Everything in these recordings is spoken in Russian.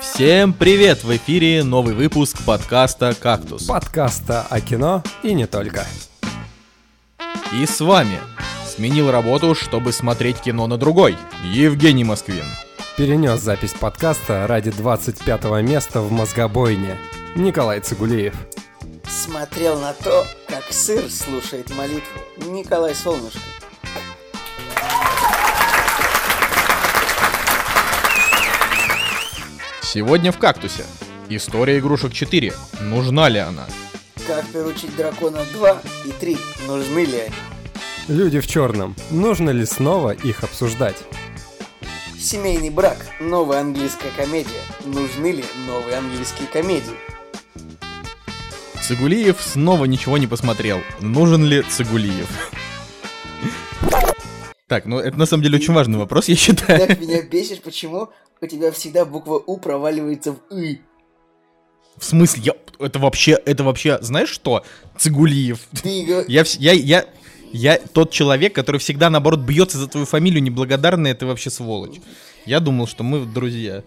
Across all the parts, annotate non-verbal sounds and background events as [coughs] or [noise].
Всем привет! В эфире новый выпуск подкаста «Кактус». Подкаста о кино и не только. И с вами сменил работу, чтобы смотреть кино на другой, Евгений Москвин. Перенес запись подкаста ради 25 места в мозгобойне. Николай Цигулиев. Смотрел на то, как сыр слушает молитву. Николай Солнышко. Сегодня в «Кактусе». История игрушек 4. Нужна ли она? Как приручить дракона 2 и 3. Нужны ли они? Люди в черном. Нужно ли снова их обсуждать? Семейный брак. Новая английская комедия. Нужны ли новые английские комедии? Цигулиев снова ничего не посмотрел. Нужен ли Цигулиев? Так, ну это на самом деле очень важный вопрос, я считаю. Так меня бесишь, почему у тебя всегда буква У проваливается в И. В смысле, я... это вообще, это вообще, знаешь что? Цигулиев. Ты Я, я, я, я тот человек, который всегда, наоборот, бьется за твою фамилию, неблагодарный, это вообще сволочь. Я думал, что мы друзья.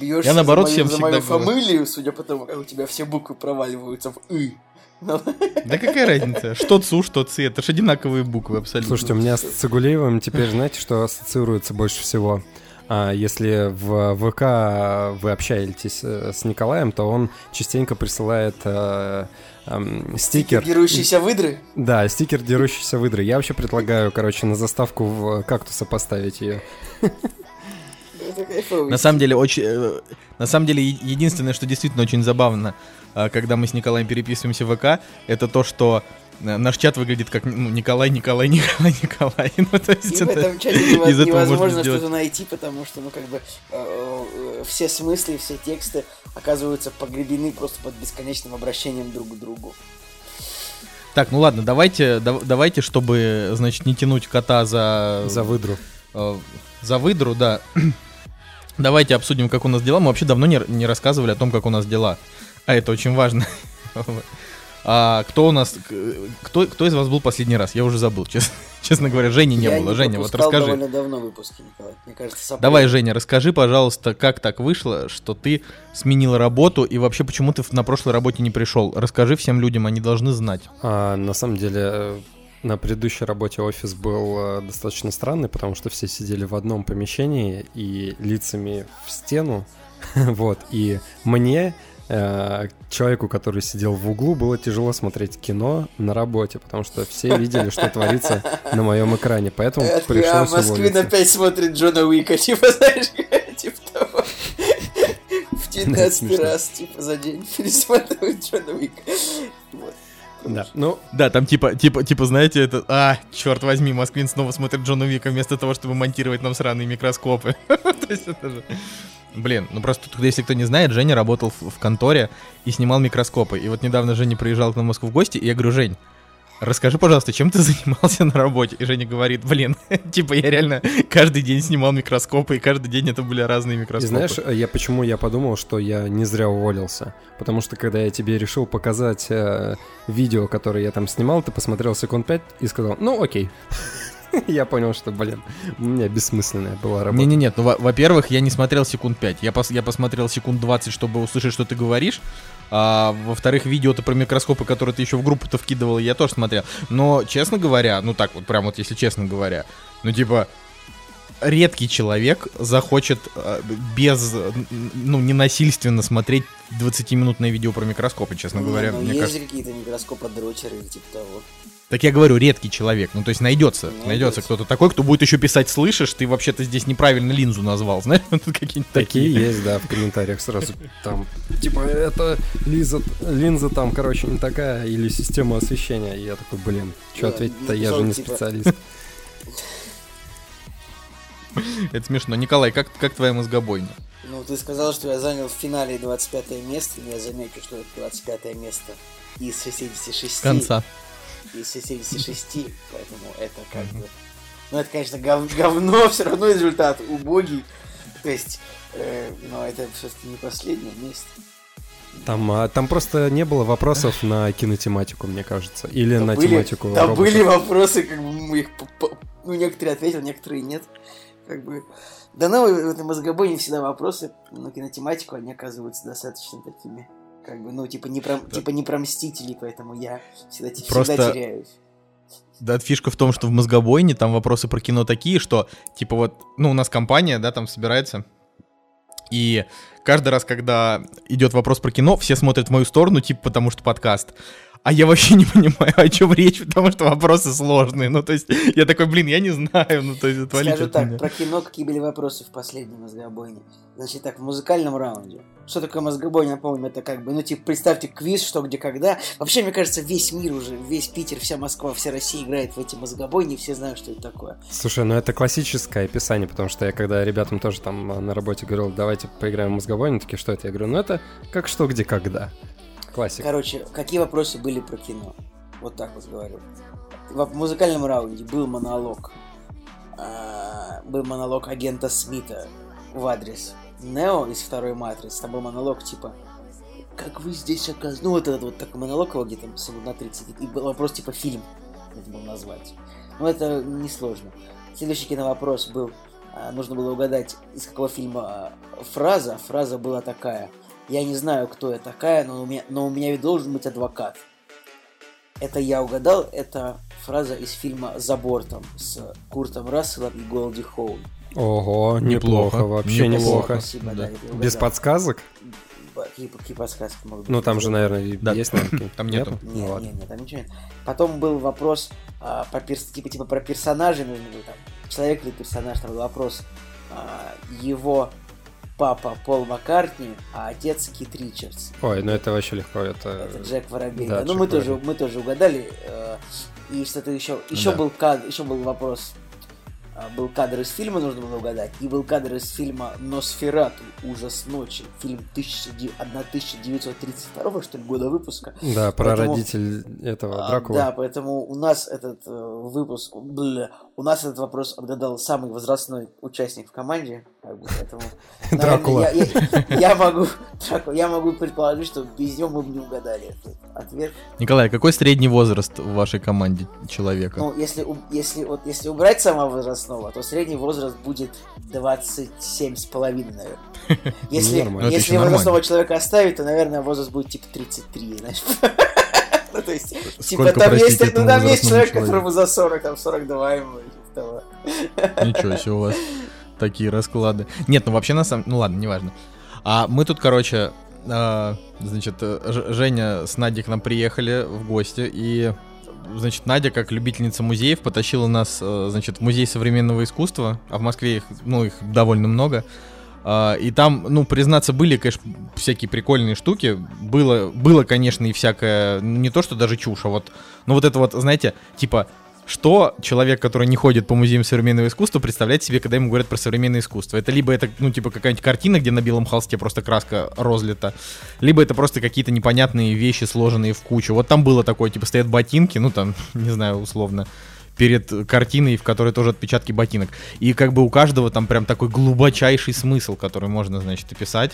бьешься Я, наоборот, за мою, всем за мою всегда говорю. фамилию, судя по тому, как у тебя все буквы проваливаются в И. Ну, Да какая разница? Что ЦУ, что ЦИ, это же одинаковые буквы абсолютно. Слушайте, у меня с Цигулиевым теперь, знаете, что ассоциируется больше всего? А, если в ВК вы общаетесь э, с Николаем, то он частенько присылает э, эм, стикер. Дерущиеся выдры. Да, стикер дерущийся выдры. Я вообще предлагаю, короче, на заставку в кактуса поставить ее. На самом деле, очень, э, на самом деле, единственное, что действительно очень забавно, когда мы с Николаем переписываемся в ВК, это то, что наш чат выглядит как ну, Николай, Николай, [laughs] Николай, Николай. Ну, то есть И в это- этом чате нево- из невозможно сделать. что-то найти, потому что, ну, как бы, э, э, все смыслы, все тексты оказываются погребены просто под бесконечным обращением друг к другу. Так, ну ладно, давайте, дав- давайте, чтобы, значит, не тянуть кота за... За выдру. э, за выдру, да. [clears throat] Давайте обсудим, как у нас дела. Мы вообще давно не, не рассказывали о том, как у нас дела. А это очень важно. [laughs] А кто у нас... Кто, кто из вас был последний раз? Я уже забыл, честно, [laughs] честно говоря. Жени не Я было. Женя, вот расскажи. довольно давно выпуски, Николай. Мне кажется. Давай, Женя, расскажи, пожалуйста, как так вышло, что ты сменил работу и вообще почему ты на прошлой работе не пришел? Расскажи всем людям, они должны знать. А, на самом деле, э, на предыдущей работе офис был э, достаточно странный, потому что все сидели в одном помещении и лицами в стену. [laughs] Вот. И мне, человеку, который сидел в углу, было тяжело смотреть кино на работе, потому что все видели, что творится на моем экране. Поэтому Это, пришлось Москвин уволиться. опять смотрит Джона Уика, [laughs] типа, знаешь, [laughs] типа того. [laughs] В 19 смешно. раз, типа, за день пересматривает Джона Уика. Да. Ну, Да, там типа, типа, типа, знаете, это... А, черт возьми, Москвин снова смотрит Джона Вика вместо того, чтобы монтировать нам сраные микроскопы. [laughs] То есть это же... Блин, ну просто если кто не знает, Женя работал в, в конторе и снимал микроскопы. И вот недавно Женя приезжал к нам в Москву в гости, и я говорю, Жень, расскажи, пожалуйста, чем ты [laughs] занимался на работе? И Женя говорит, блин, [laughs] типа я реально каждый день снимал микроскопы, и каждый день это были разные И микроскопы. знаешь, я почему я подумал, что я не зря уволился? Потому что когда я тебе решил показать э, видео, которое я там снимал, ты посмотрел секунд 5 и сказал, ну окей. [laughs] Я понял, что, блин, у меня бессмысленная была работа. Не-не-нет, ну, во- во-первых, я не смотрел секунд 5. Я, пос- я посмотрел секунд 20, чтобы услышать, что ты говоришь. А, во-вторых, видео-то про микроскопы, которые ты еще в группу-то вкидывал, я тоже смотрел. Но, честно говоря, ну так вот, прям вот если честно говоря, ну типа, редкий человек захочет э, без, ну, ненасильственно смотреть 20-минутное видео про микроскопы, честно Не, говоря. ну, мне есть кажется. же какие-то микроскоподрочеры или типа того. Так я говорю, редкий человек. Ну, то есть найдется, Найдется. найдется кто-то такой, кто будет еще писать, слышишь, ты вообще-то здесь неправильно линзу назвал, [laughs] знаешь, тут какие-нибудь Такие такие. есть, да, в комментариях сразу там, типа, это линза, линза там, короче, не такая, или система освещения. И я такой, блин, что Да, ответить-то, я же не типа, специалист. Это смешно. Николай, как, как твоя мозгобойня? Ну, ты сказал, что я занял в финале 25 место, но я замечу, что это 25 место из 66. С конца. Из 66, поэтому это как бы... Ну, это, конечно, гов- говно, [laughs] все равно результат убогий. То есть, э, но это все-таки не последнее место. Там, а, там просто не было вопросов на кинотематику, мне кажется. Или Да на были, тематику да роботов. были вопросы, как бы мы их... Ну, некоторые ответил, некоторые нет. как бы... Да ну, в этом мозгобойне всегда вопросы на кинотематику, они оказываются достаточно такими, как бы, ну, типа не про, да. типа не про мстителей, поэтому я всегда, Просто... всегда теряюсь. Да, фишка в том, что в мозгобойне там вопросы про кино такие, что, типа, вот, ну, у нас компания, да, там собирается, и каждый раз, когда идет вопрос про кино, все смотрят в мою сторону, типа, потому что подкаст а я вообще не [laughs] понимаю, о чем речь, потому что вопросы сложные. Ну, то есть, я такой, блин, я не знаю, ну, то есть, отвалить Скажу так, меня. про кино какие были вопросы в последнем мозгобойне. Значит, так, в музыкальном раунде. Что такое мозгобойня, напомню, это как бы, ну, типа, представьте квиз, что, где, когда. Вообще, мне кажется, весь мир уже, весь Питер, вся Москва, вся Россия играет в эти мозгобойни, все знают, что это такое. Слушай, ну, это классическое описание, потому что я, когда ребятам тоже там на работе говорил, давайте поиграем в мозгобойню, такие, что это? Я говорю, ну, это как что, где, когда. Классика. Короче, какие вопросы были про кино? Вот так вот говорю. В музыкальном раунде был монолог. А, был монолог агента Смита в адрес Нео из второй матрицы. Там был монолог типа как вы здесь оказались? Ну, вот этот вот такой монолог его где-то секунд на 30. И был вопрос типа фильм, надо было назвать. Но это несложно. Следующий киновопрос был, а, нужно было угадать, из какого фильма а, фраза. Фраза была такая – я не знаю, кто я такая, но у меня, но у меня ведь должен быть адвокат. Это я угадал, это фраза из фильма «За бортом» с Куртом Расселом и Голди Хоун. Ого, неплохо, неплохо вообще неплохо. Спасибо, да. Да, Без подсказок? Какие, какие подсказки могут быть? Ну, там же, наверное, да. есть [coughs] Там нету. Нет, ну, нет, нет, там ничего нет. Потом был вопрос а, по перс... типа, типа про персонажей, нужно было там, человек или персонаж, там был вопрос а, его папа Пол Маккартни, а отец Кит Ричардс. Ой, ну это вообще легко, это... Это Джек Воробей. Да, ну мы тоже, мы тоже угадали. Э, и что-то еще, еще да. был кадр, еще был вопрос был кадр из фильма, нужно было угадать, и был кадр из фильма «Носферату. Ужас ночи». Фильм 1932 что ли, года выпуска. Да, про поэтому, родитель этого Дракула. Да, поэтому у нас этот э, выпуск, бля, у нас этот вопрос отгадал самый возрастной участник в команде. Как бы, поэтому, [laughs] Дракула. Я, я, я, могу, [laughs] я могу предположить, что без него мы бы не угадали этот ответ. Николай, какой средний возраст в вашей команде человека? Ну, если, если, вот, если убрать самого возраст возрастного, то средний возраст будет 27 с половиной, наверное. [laughs] Если, ну, если возрастного человека оставить, то, наверное, возраст будет типа 33, знаешь. Ну, то есть, типа, там есть, ну, там есть человек, которому за 40, там 42 ему. Ничего себе у вас такие расклады. Нет, ну вообще на самом... Ну ладно, неважно. А мы тут, короче, а, значит, Женя с Надей к нам приехали в гости, и значит, Надя, как любительница музеев, потащила нас, э, значит, в музей современного искусства, а в Москве их, ну, их довольно много. А, и там, ну, признаться, были, конечно, всякие прикольные штуки. Было, было, конечно, и всякое, не то, что даже чушь, а вот, ну, вот это вот, знаете, типа, что человек, который не ходит по музеям современного искусства, представляет себе, когда ему говорят про современное искусство. Это либо это, ну, типа, какая-нибудь картина, где на белом холсте просто краска розлита, либо это просто какие-то непонятные вещи, сложенные в кучу. Вот там было такое, типа, стоят ботинки, ну, там, [laughs] не знаю, условно, перед картиной, в которой тоже отпечатки ботинок. И как бы у каждого там прям такой глубочайший смысл, который можно, значит, описать.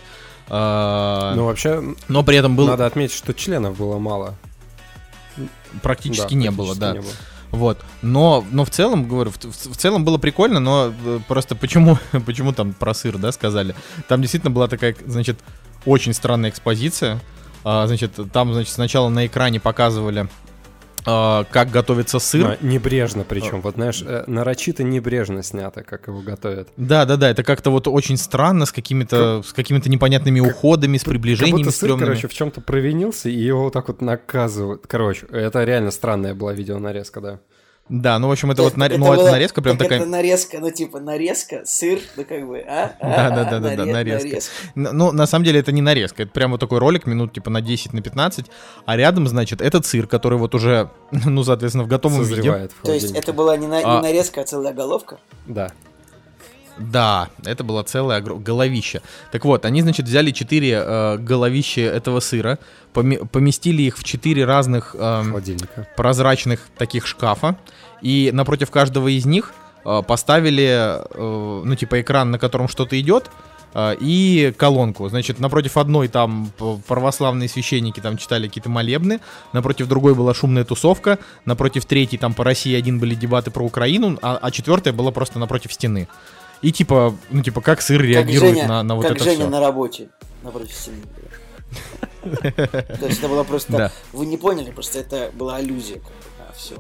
Ну, вообще, но при этом был... Надо отметить, что членов было мало. Практически да, не практически было, да. Не было. Вот. Но, но в целом, говорю, в, в, в целом было прикольно, но э, просто почему, [laughs] почему там про сыр, да, сказали? Там действительно была такая, значит, очень странная экспозиция. А, значит, там, значит, сначала на экране показывали как готовится сыр. Но небрежно причем, uh. вот знаешь, э, нарочито небрежно снято, как его готовят. Да, да, да, это как-то вот очень странно, с какими-то, как... с какими-то непонятными как... уходами, с приближениями как будто сыр, короче, в чем-то провинился, и его вот так вот наказывают. Короче, это реально странная была видеонарезка, да. Да, ну, в общем, это, вот, это, ну, это нарезка прям такая... Это нарезка, ну, типа, нарезка, сыр, ну, как бы, а? Да-да-да, а, да, нарезка. Ну, на самом деле, это не нарезка, это прям вот такой ролик, минут, типа, на 10, на 15, а рядом, значит, этот сыр, который вот уже, [laughs] ну, соответственно, в готовом виде. То есть, это была не а... нарезка, а целая головка? Да. Да, это была целая головища. Так вот, они, значит, взяли четыре э, головища этого сыра, поми- поместили их в четыре разных э, прозрачных таких шкафа, и напротив каждого из них э, поставили, э, ну, типа, экран, на котором что-то идет, э, и колонку. Значит, напротив одной там православные священники там читали какие-то молебны, напротив другой была шумная тусовка, напротив третьей там по России один были дебаты про Украину, а, а четвертая была просто напротив стены. И типа, ну типа, как сыр реагирует Женя, на, на вот как это Женя все. на работе, напротив семьи. То есть это было просто... Вы не поняли, просто это была аллюзия. как А, все.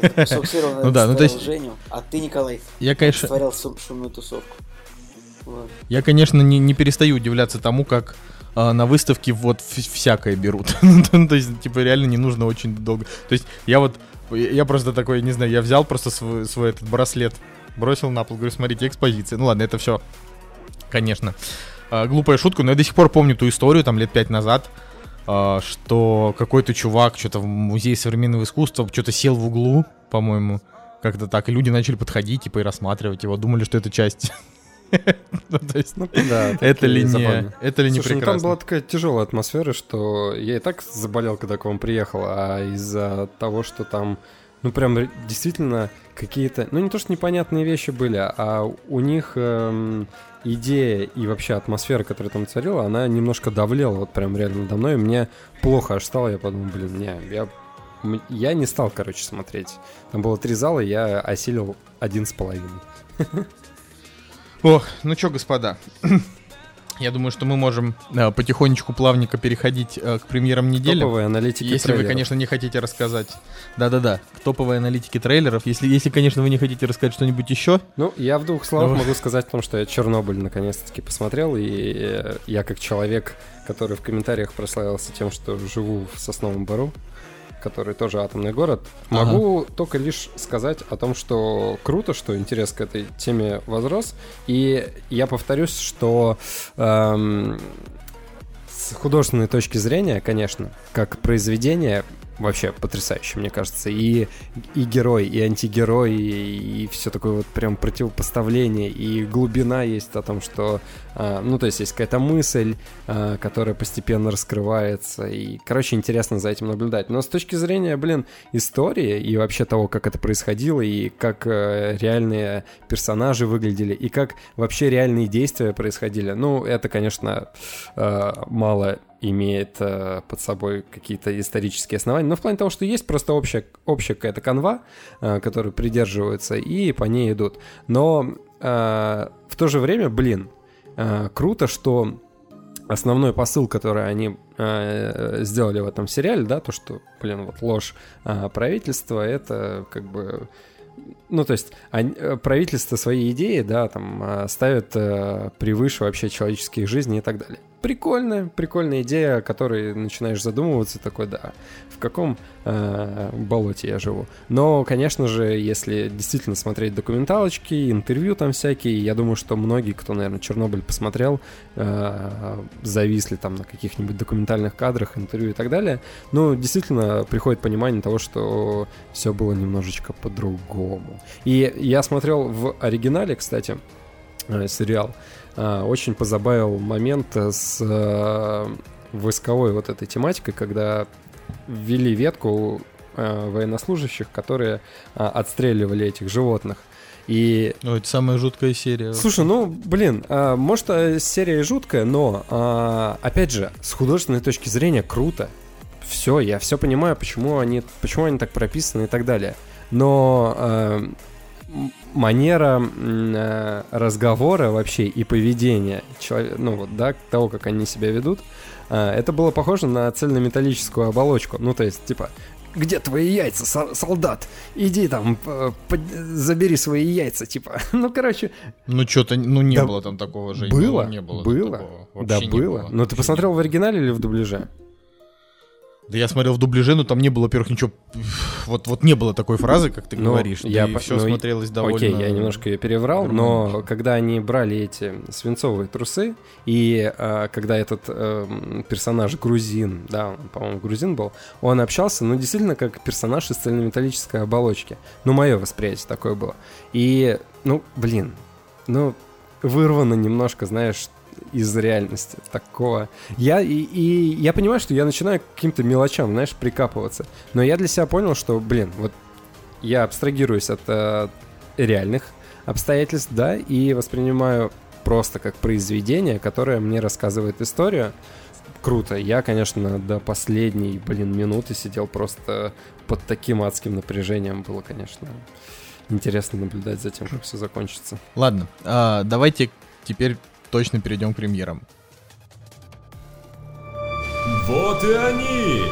Он [laughs] Ну да, ну то есть- Женю, а ты, Николай, Я, конечно, сум- шумную тусовку. Я, конечно, не, не перестаю удивляться тому, как а, на выставке вот вс- всякое берут. [laughs] Ну, То есть, типа, реально не нужно очень долго. То есть, я вот, я просто такой, не знаю, я взял просто свой, свой этот браслет, бросил на пол, говорю, смотрите, экспозиция. Ну ладно, это все, конечно, а, глупая шутка, но я до сих пор помню ту историю, там, лет пять назад, а, что какой-то чувак что-то в музее современного искусства что-то сел в углу, по-моему, как-то так, и люди начали подходить, типа, и рассматривать его, думали, что это часть. [laughs] Ну, то есть, Ну, да, это ли не, это ли не Слушай, ну там была прекрасно? такая тяжелая атмосфера, что я и так заболел, когда к вам приехал, а из-за того, что там, ну прям действительно какие-то, ну не то, что непонятные вещи были, а у них эм, идея и вообще атмосфера, которая там царила, она немножко давлела вот прям реально надо мной, и мне плохо аж стало, я подумал, блин, не, я, я не стал, короче, смотреть. Там было три зала, я осилил один с половиной. Ох, ну чё, господа, я думаю, что мы можем э, потихонечку, плавненько переходить э, к премьерам недели. Топовые аналитики Если вы, трейлеров. конечно, не хотите рассказать. Да-да-да, к топовой аналитике трейлеров. Если, если, конечно, вы не хотите рассказать что-нибудь еще. Ну, я в двух словах Ну. могу сказать о том, что я Чернобыль наконец-таки посмотрел, и э, я как человек, который в комментариях прославился тем, что живу в Сосновом Бару, который тоже атомный город, Ага. могу только лишь сказать о том, что круто, что интерес к этой теме возрос, и я повторюсь, что эм, с художественной точки зрения, конечно, как произведение вообще потрясающе, мне кажется. И, и герой, и антигерой, и, все такое вот прям противопоставление, и глубина есть о том, что... а, ну, то есть есть какая-то мысль, а, которая постепенно раскрывается, и, короче, интересно за этим наблюдать. Но с точки зрения, блин, истории и вообще того, как это происходило, и как э, реальные персонажи выглядели, и как вообще реальные действия происходили, ну, это, конечно, э, мало имеет э, под собой какие-то исторические основания, но в плане того, что есть просто общая, общая какая-то канва, э, которой придерживаются, и по ней идут. Но э, в то же время, блин, э, круто, что основной посыл, который они э, сделали в этом сериале, да, то, что, блин, вот ложь э, правительства, это как бы ну, то есть они- э, правительство свои идеи, да, там, э, ставят э, превыше вообще человеческих жизней и так далее. Прикольная, прикольная идея, о которой начинаешь задумываться, такой, да, в каком э, болоте я живу. Но, конечно же, если действительно смотреть документалочки, интервью там всякие, я думаю, что многие, кто, наверное, Чернобыль посмотрел, э, зависли там на каких-нибудь документальных кадрах, интервью и так далее. Ну, действительно, приходит понимание того, что все было немножечко по-другому. И я смотрел в оригинале, кстати, э, сериал, очень позабавил момент с э, войсковой вот этой тематикой, когда ввели ветку э, военнослужащих, которые э, отстреливали этих животных. И Ну, это самая жуткая серия. Слушай, ну, блин, а, может, а, серия и жуткая, но, а, опять же, с художественной точки зрения круто. Все, я все понимаю, почему они, почему они так прописаны и так далее. Но а, манера а, разговора вообще и поведения человека, ну вот, да, того, как они себя ведут, а, это было похоже на цельнометаллическую оболочку. Ну, то есть, типа, где твои яйца, со- солдат? Иди там, п- под- забери свои яйца, типа. [laughs] Ну, короче, Ну, что-то, ну, не Да было там такого же. было, Не было. было, да было. было. Но ты Вообще посмотрел в оригинале или в дубляже? Да я смотрел в дубляже, но там не было, во-первых, ничего... Вот, вот не было такой фразы, как ты Ну, говоришь. я и по- все ну, смотрелось довольно... Окей, я немножко ее переврал, но когда они брали эти свинцовые трусы, и а, когда этот эм, персонаж грузин, да, он, по-моему, грузин был, он общался, ну, действительно, как персонаж из цельнометаллической оболочки. Ну, мое восприятие такое было. И, ну, блин, ну, вырвано немножко, знаешь, из реальности такого. Я, и, и я понимаю, что я начинаю к каким-то мелочам, знаешь, прикапываться. Но я для себя понял, что, блин, вот я абстрагируюсь от э, реальных обстоятельств, да, и воспринимаю просто как произведение, которое мне рассказывает историю. Круто. Я, конечно, до последней, блин, минуты сидел просто под таким адским напряжением. Было, конечно, интересно наблюдать за тем, как все закончится. Ладно, а, давайте теперь точно перейдем к премьерам. Вот и они!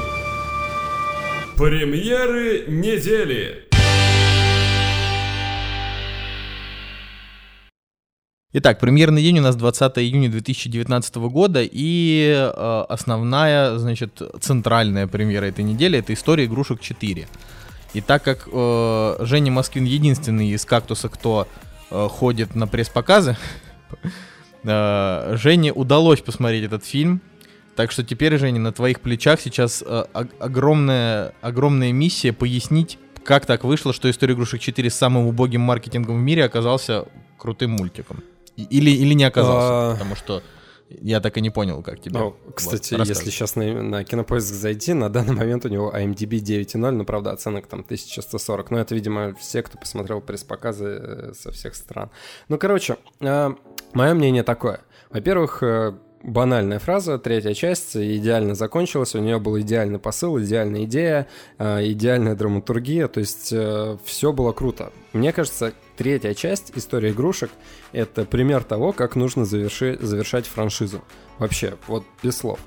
Премьеры недели! Итак, премьерный день у нас 20 июня 2019 года, и э, основная, значит, центральная премьера этой недели — это «История игрушек 4». И так как э, Женя Москвин единственный из «Кактуса», кто э, ходит на пресс-показы, [laughs] Жене удалось посмотреть этот фильм, так что теперь, Женя, на твоих плечах сейчас э, огромная, огромная миссия пояснить, как так вышло, что «История игрушек 4» с самым убогим маркетингом в мире оказался крутым мультиком. Или, или не оказался, а... потому что я так и не понял, как тебе. Ну, кстати, вот, если сейчас на, на Кинопоиск зайти, на данный момент у него IMDb 9.0, ну, правда, оценок там 1140. Но это, видимо, все, кто посмотрел пресс-показы э, со всех стран. Ну, короче, э, мое мнение такое. Во-первых, э, банальная фраза, третья часть идеально закончилась, у нее был идеальный посыл, идеальная идея, э, идеальная драматургия, то есть э, все было круто. Мне кажется, третья часть «История игрушек» — это пример того, как нужно заверши, завершать франшизу. Вообще, вот без слов.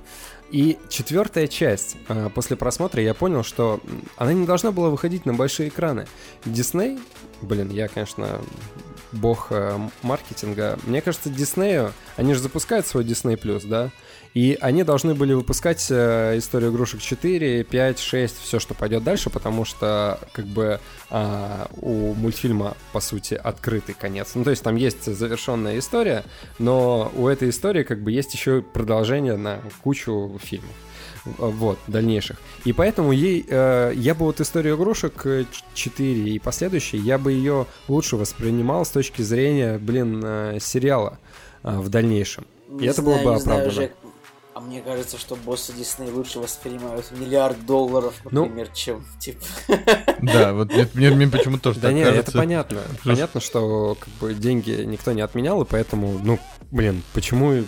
И четвертая часть. Э, после просмотра я понял, что она не должна была выходить на большие экраны. Дисней, блин, я, конечно, бог э, маркетинга. Мне кажется, Диснею, они же запускают свой Disney+, да? И они должны были выпускать э, историю игрушек 4, 5, 6, все, что пойдет дальше, потому что как бы э, у мультфильма, по сути, открытый конец. Ну, то есть там есть завершенная история, но у этой истории как бы есть еще продолжение на кучу фильмов вот, дальнейших. И поэтому ей, э, я бы вот историю игрушек 4 и последующие, я бы ее лучше воспринимал с точки зрения, блин, э, сериала э, в дальнейшем. Не и знаю, это было бы оправдано. Знаю, а мне кажется, что боссы Дисней лучше воспринимают миллиард долларов, ну, например, ну, чем типа. Да, вот мне, мне почему-то тоже. Да нет, это понятно. Понятно, что как бы деньги никто не отменял, и поэтому, ну, блин, почему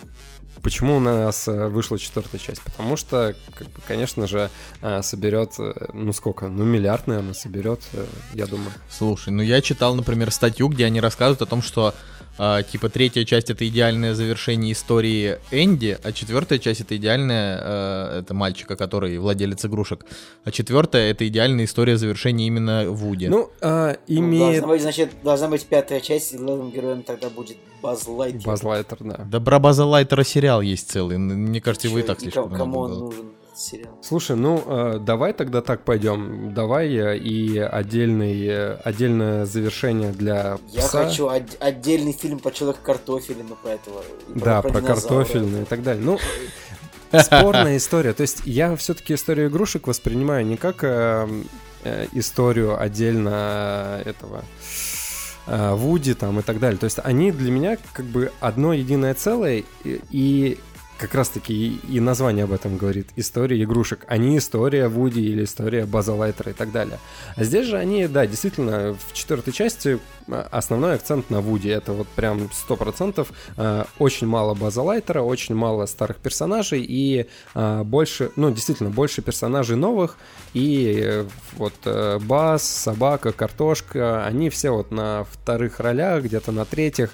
Почему у нас э, вышла четвертая часть? Потому что, как бы, конечно же, э, соберет, э, ну сколько, ну миллиард, наверное, соберет, я думаю. Слушай, ну я читал, например, статью, где они рассказывают о том, что а, типа третья часть это идеальное завершение истории Энди, а четвертая часть это идеальная а, это мальчика, который владелец игрушек, а четвертая это идеальная история завершения именно Вуди. Ну, а, имеет... должна быть, значит, должна быть пятая часть, и главным героем тогда будет Баз Лайтер. Баз Лайтер, да. Да про База Лайтера сериал есть целый, мне кажется, его и так слишком Кому он нужен? Сериал. Слушай, ну э, давай тогда так пойдем. Давай и отдельный, э, отдельное завершение для Я пса. хочу од- отдельный фильм по человек картофелину про этого. Да, про, про картофельную и так далее. Ну, [laughs] спорная история. То есть я все-таки историю игрушек воспринимаю не как э, э, историю отдельно этого э, Вуди там и так далее. То есть они для меня как бы одно единое целое, и, и как раз-таки и, название об этом говорит. История игрушек, а история Вуди или история База Лайтера и так далее. А здесь же они, да, действительно, в четвертой части а, основной акцент на Вуди. Это вот прям сто процентов. А, очень мало База Лайтера, очень мало старых персонажей и а, больше, ну, действительно, больше персонажей новых. И э, вот э, Баз, Собака, Картошка, они все вот на вторых ролях, где-то на третьих.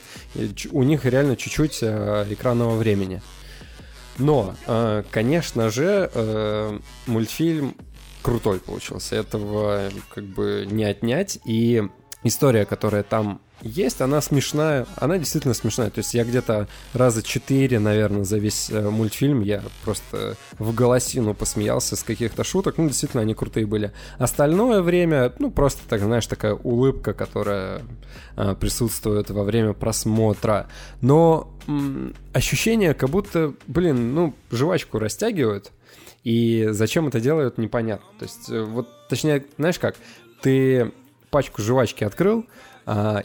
У них реально чуть-чуть экранного времени. Но, э, конечно же, э, мультфильм крутой получился. Этого как бы не отнять. И история, которая там есть, она смешная, она действительно смешная. То есть я где-то раза четыре, наверное, за весь э, мультфильм я просто в голосину посмеялся с каких-то шуток. Ну, действительно, они крутые были. Остальное время, ну, просто, так знаешь, такая улыбка, которая э, присутствует во время просмотра. Но м- ощущение, как будто, блин, ну, жвачку растягивают. И зачем это делают, непонятно. То есть, э, вот, точнее, знаешь как, ты пачку жвачки открыл,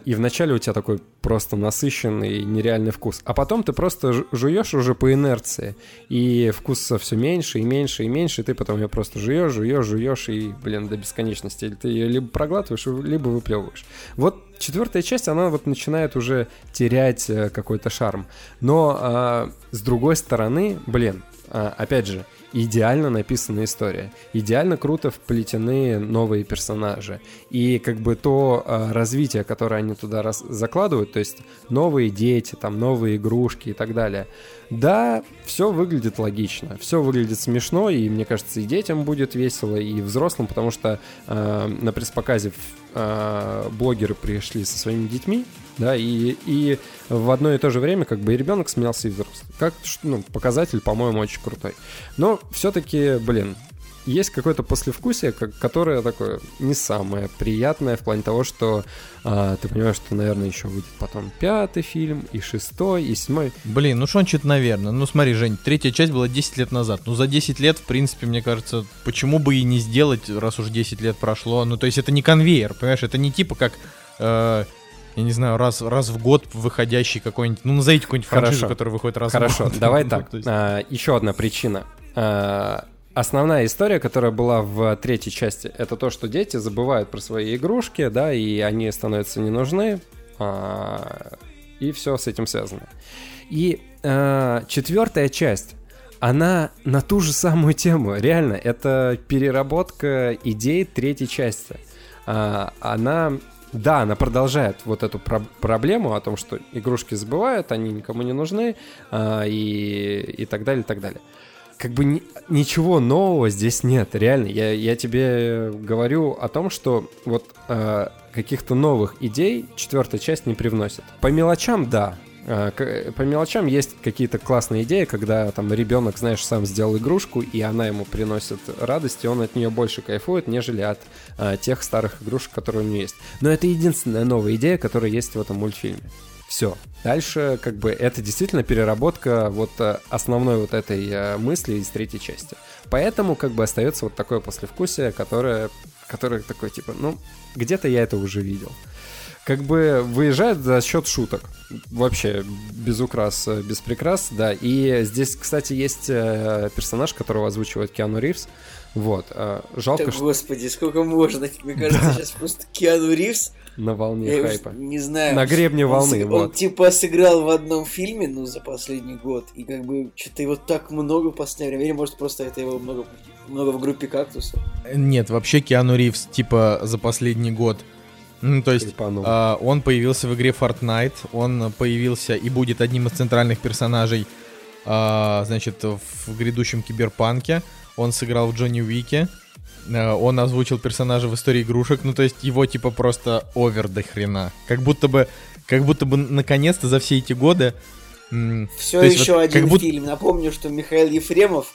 и вначале у тебя такой просто насыщенный нереальный вкус, а потом ты просто жуешь уже по инерции, и вкуса все меньше и меньше и меньше, и ты потом ее просто жуешь, жуешь, жуешь, и, блин, до бесконечности. Или ты ее либо проглатываешь, либо выплевываешь. Вот четвертая часть, она вот начинает уже терять э, какой-то шарм. Но а, с другой стороны, блин, а, опять же, идеально написана история, идеально круто вплетены новые персонажи. И как бы то э, развитие, которое они туда раз закладывают, то есть новые дети, там новые игрушки и так далее. Да, все выглядит логично, все выглядит смешно, и мне кажется, и детям будет весело, и взрослым, потому что э, на пресс-показе э, блогеры пришли со своими детьми, да, и, и в одно и то же время как бы и ребенок смеялся, и взрослый. Как, ну, показатель, по-моему, очень крутой. Но все-таки, блин, есть какое-то послевкусие, которое такое не самое приятное в плане того, что а, ты понимаешь, что, наверное, еще выйдет потом пятый фильм, и шестой, и седьмой. Блин, ну что-то, наверное. Ну смотри, Жень, третья часть была 10 лет назад. Ну за 10 лет, в принципе, мне кажется, почему бы и не сделать, раз уж 10 лет прошло. Ну то есть это не конвейер, понимаешь, это не типа как... Э, я не знаю, раз, раз в год выходящий какой-нибудь, ну назовите какой-нибудь франшизу, который выходит раз Хорошо, в год. Хорошо, давай [laughs] так. А, еще одна причина. А, основная история, которая была в третьей части, это то, что дети забывают про свои игрушки, да, и они становятся не нужны, а, и все с этим связано. И а, четвертая часть, она на ту же самую тему, реально, это переработка идей третьей части. А, она да, она продолжает вот эту про- проблему о том, что игрушки забывают, они никому не нужны, а, и, и так далее, и так далее. Как бы ни, ничего нового здесь нет, реально. Я, я тебе говорю о том, что вот а, каких-то новых идей четвертая часть не привносит. По мелочам, да, а, по мелочам есть какие-то классные идеи, когда там ребенок, знаешь, сам сделал игрушку, и она ему приносит радость, и он от нее больше кайфует, нежели от а, тех старых игрушек, которые у него есть. Но это единственная новая идея, которая есть в этом мультфильме. Все. Дальше, как бы, это действительно переработка вот а, основной вот этой а, мысли из третьей части. Поэтому, как бы, остается вот такое послевкусие, которое, которое такое, типа, ну, где-то я это уже видел как бы выезжает за счет шуток. Вообще, без украс, без прикрас, да. И здесь, кстати, есть э, персонаж, которого озвучивает Киану Ривз. Вот. Э, жалко, да, что... господи, сколько можно? Мне кажется, да. сейчас просто Киану Ривз на волне я хайпа. Не знаю. На гребне волны, он, вот. Он типа сыграл в одном фильме, ну, за последний год, и как бы что-то его так много в последнее время, или может просто это его много, много в группе кактуса? Нет, вообще Киану Ривз, типа, за последний год ну, то есть э, он появился в игре Fortnite, он появился и будет одним из центральных персонажей, э, значит, в грядущем Киберпанке. Он сыграл в Джонни Уике, он озвучил персонажа в истории игрушек, ну, то есть его, типа, просто овер до хрена. Как будто бы, как будто бы, наконец-то за все эти годы... Все еще вот, один будто... фильм. Напомню, что Михаил Ефремов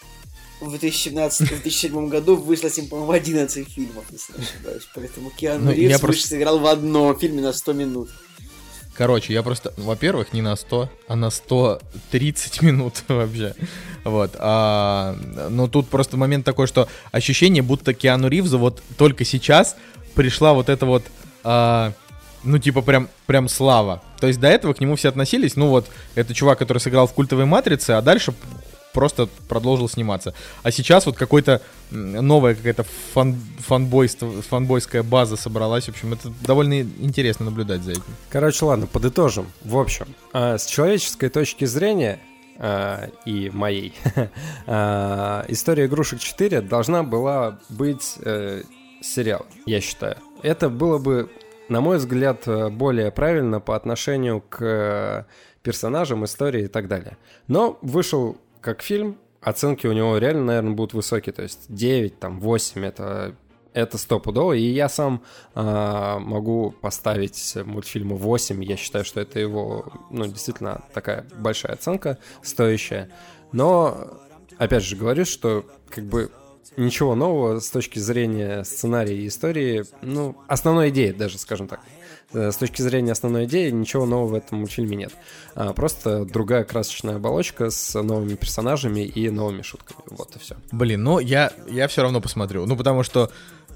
в 2017-2007 году вышло с ним, по-моему, 11 фильмов, если не ошибаюсь. Поэтому Киану ну, Ривз просто... сыграл в одном фильме на 100 минут. Короче, я просто, во-первых, не на 100, а на 130 [laughs] минут вообще. Вот. А, но тут просто момент такой, что ощущение, будто Киану Ривзу вот только сейчас пришла вот эта вот... А, ну, типа, прям, прям слава. То есть до этого к нему все относились, ну вот, это чувак, который сыграл в культовой матрице, а дальше просто продолжил сниматься. А сейчас вот какой-то новая какая-то фан, фанбойство, фанбойская база собралась. В общем, это довольно интересно наблюдать за этим. Короче, ладно, подытожим. В общем, э, с человеческой точки зрения э, и моей, [laughs] э, история игрушек 4 должна была быть сериалом, я считаю. Это было бы, на мой взгляд, более правильно по отношению к персонажам, истории и так далее. Но вышел как фильм, оценки у него реально, наверное, будут высокие. То есть 9, там, 8 это это стопудово, и я сам э, могу поставить мультфильму 8, я считаю, что это его, ну, действительно такая большая оценка, стоящая, но, опять же, говорю, что, как бы, ничего нового с точки зрения сценария и истории, ну, основной идеи даже, скажем так. Э, с точки зрения основной идеи ничего нового в этом мультфильме нет. А, просто другая красочная оболочка с новыми персонажами и новыми шутками. Вот и все. Блин, ну я, я все равно посмотрю. Ну потому что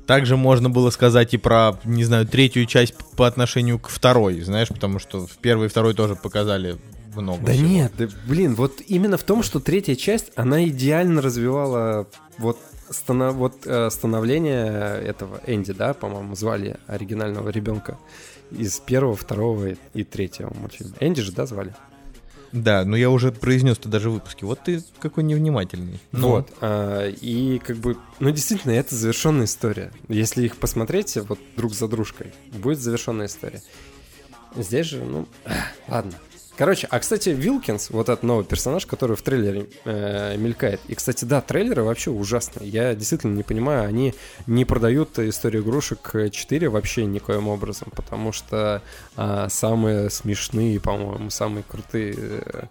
также можно было сказать и про, не знаю, третью часть по отношению к второй, знаешь, потому что в первой и второй тоже показали много. Да всего. нет, да, блин, вот именно в том, что третья часть, она идеально развивала вот станов, вот э, становление этого Энди, да, по-моему, звали оригинального ребенка из первого, второго и третьего мультфильма. Энди же, да, звали? Да, но я уже произнес это даже в выпуске. Вот ты какой невнимательный. Ну, Вот. а, и как бы, ну действительно, это завершенная история. Если их посмотреть вот друг за дружкой, будет завершенная история. Здесь же, ну, ладно. Короче, а кстати, Вилкинс, вот этот новый персонаж, который в трейлере э, мелькает. И, кстати, да, трейлеры вообще ужасные. Я действительно не понимаю, они не продают историю игрушек 4 вообще никоим образом, потому что а, самые смешные, по-моему, самые крутые э,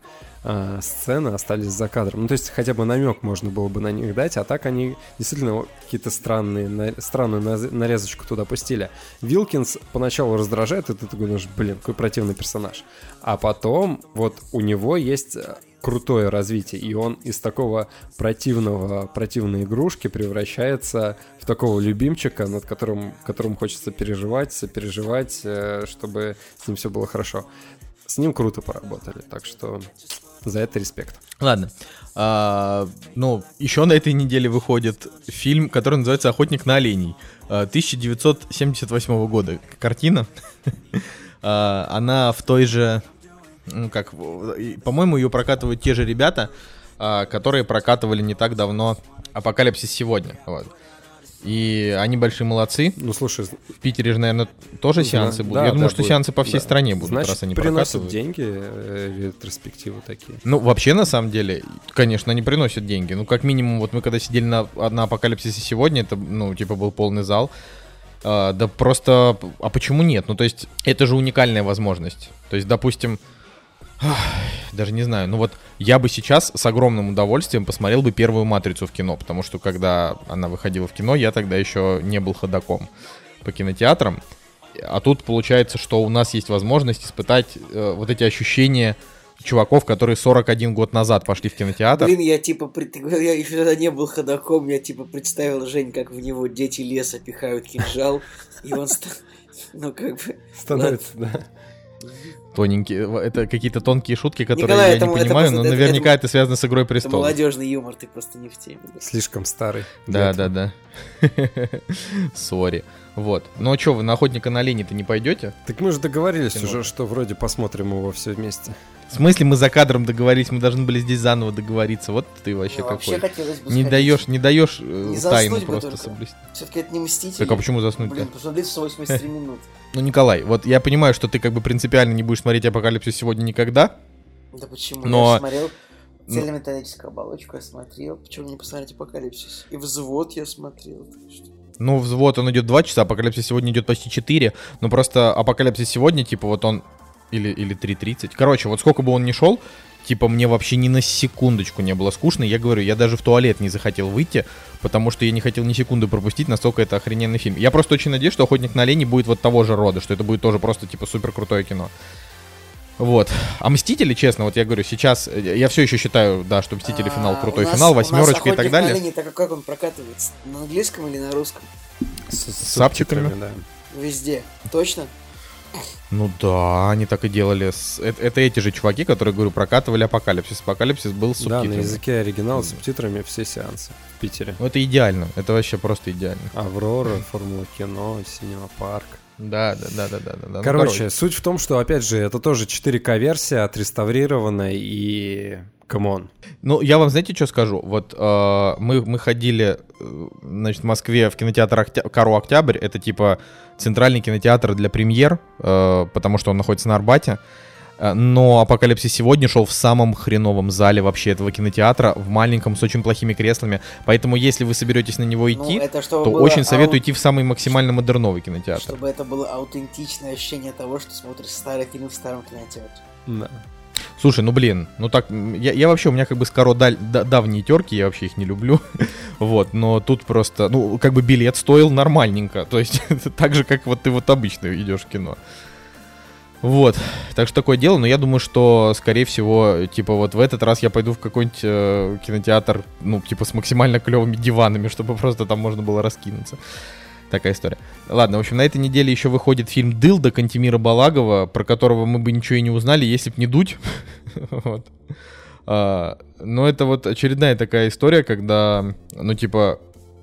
а, сцены остались за кадром. Ну, то есть хотя бы намек можно было бы на них дать, а так они действительно какие-то странные, на- странную нарезочку туда пустили. Вилкинс поначалу раздражает, и ты такой думаешь, блин, какой противный персонаж. А потом вот у него есть э, крутое развитие, и он из такого противного, противной игрушки превращается в такого любимчика, над которым, которым хочется переживать, сопереживать, э, чтобы с ним все было хорошо. С ним круто поработали, так что за это респект. Ладно. А, ну, еще на этой неделе выходит фильм, который называется «Охотник на оленей». А, 1978 года. Картина. [laughs] А, Она в той же... Ну, как... По-моему, ее прокатывают те же ребята, а, которые прокатывали не так давно «Апокалипсис сегодня». Вот. И они большие молодцы. Ну, слушай, В Питере же, наверное, тоже Да, сеансы будут. да, Я думаю, да, что будет. сеансы по всей Да. стране будут, значит, раз они приносят деньги, э, ретроспективы такие. Ну, вообще, на самом деле, конечно, они приносят деньги. Ну, как минимум, вот мы когда сидели на, на апокалипсисе сегодня, это, ну, типа, был полный зал. А, да просто, а почему нет? Ну, то есть, это же уникальная возможность. То есть, допустим, даже не знаю, ну вот я бы сейчас с огромным удовольствием посмотрел бы первую матрицу в кино, потому что когда она выходила в кино, я тогда еще не был ходаком по кинотеатрам. А тут получается, что у нас есть возможность испытать э, вот эти ощущения чуваков, которые 41 год назад пошли в кинотеатр. Блин, я типа, пред- я еще тогда не был ходаком, я типа представил Жень, как в него дети леса пихают кинжал, и он [laughs] ну как бы... Становится, да. Тоненькие, в- это какие-то тонкие шутки, которые Николай, я это- не это понимаю, просто- но это- наверняка это- это, связано с Игрой Это престолов. молодежный юмор, ты просто не в теме. да. Слишком старый. Да, да, да. [laughs] Сори. Вот. Ну а что, вы на охотника на оленей-то не пойдете? Так мы же договорились Кино. уже, что вроде посмотрим его все вместе. В смысле, мы за кадром договорились, мы должны были здесь заново договориться. Вот ты вообще Ну, вообще какой. хотелось бы Не сходить. даешь, не даешь э, Не тайну заснуть просто только. соблюсти. Все-таки это не Мстители. Так а почему заснуть-то? Блин, посмотри 183 минут. Ну, Николай, вот я понимаю, что ты как бы принципиально не будешь смотреть Апокалипсис сегодня никогда. Да почему? Но- Я смотрел цельнометаллическую оболочку, я смотрел. Почему не посмотреть Апокалипсис? И Взвод я смотрел. так что- Ну, взвод, он идет 2 часа, Апокалипсис сегодня идет почти 4. Но просто Апокалипсис сегодня, типа, вот он... Или, или 3.30. Короче, вот сколько бы он ни шел, типа, мне вообще ни на секундочку не было скучно. Я говорю, я даже в туалет не захотел выйти, потому что я не хотел ни секунды пропустить, настолько это охрененный фильм. Я просто очень надеюсь, что «Охотник на оленей» будет вот того же рода, что это будет тоже просто, типа, супер крутое кино. Вот. А «Мстители», честно, вот я говорю, сейчас... э, Я все еще считаю, да, что «Мстители» финал А, крутой у нас- финал, у нас восьмерочка и «Охотник так далее. оленей», так а как он прокатывается? На английском или на русском? С, С сабтитрами? да. Везде. Точно? Ну да, они так и делали. Это, это эти же чуваки, которые, говорю, прокатывали Апокалипсис. Апокалипсис был с Да, на субтитрами. языке оригинала с субтитрами все сеансы в Питере. Ну это идеально. Это вообще просто идеально. Аврора, Формула кино, Синема Парк. Да, да, да, да, да, да. Ну, Короче, суть в том, что, опять же, это тоже 4К-версия, отреставрированная и... Come on. Ну, я вам, знаете, что скажу? Вот э, мы, мы ходили, э, значит, в Москве в кинотеатр Октя... Кару Октябрь. Это типа центральный кинотеатр для премьер, э, потому что он находится на Арбате. Э, Но Апокалипсис сегодня шел в самом хреновом зале вообще этого кинотеатра, в маленьком, с очень плохими креслами. Поэтому, если вы соберетесь на него идти, ну, это то очень советую ау- идти в самый максимально модерновый кинотеатр. Чтобы это было аутентичное ощущение того, что смотришь старый фильм в старом кинотеатре. Да. Слушай, ну блин, ну так, я, я вообще, у меня как бы с Каро даль- да- давние терки, я вообще их не люблю, [laughs] вот, но тут просто, ну, как бы билет стоил нормальненько, то есть [laughs] так же, как вот ты вот обычно идешь в кино. Вот, так что такое дело, но я думаю, что, скорее всего, типа вот в этот раз я пойду в какой-нибудь э, кинотеатр, ну, типа с максимально клевыми диванами, чтобы просто там можно было раскинуться. Такая история. Ладно, в общем, на этой неделе еще выходит фильм «Дылда» Кантемира Балагова, про которого мы бы ничего и не узнали, если б не дуть. [laughs] А, Но это вот очередная такая история, когда, ну, типа,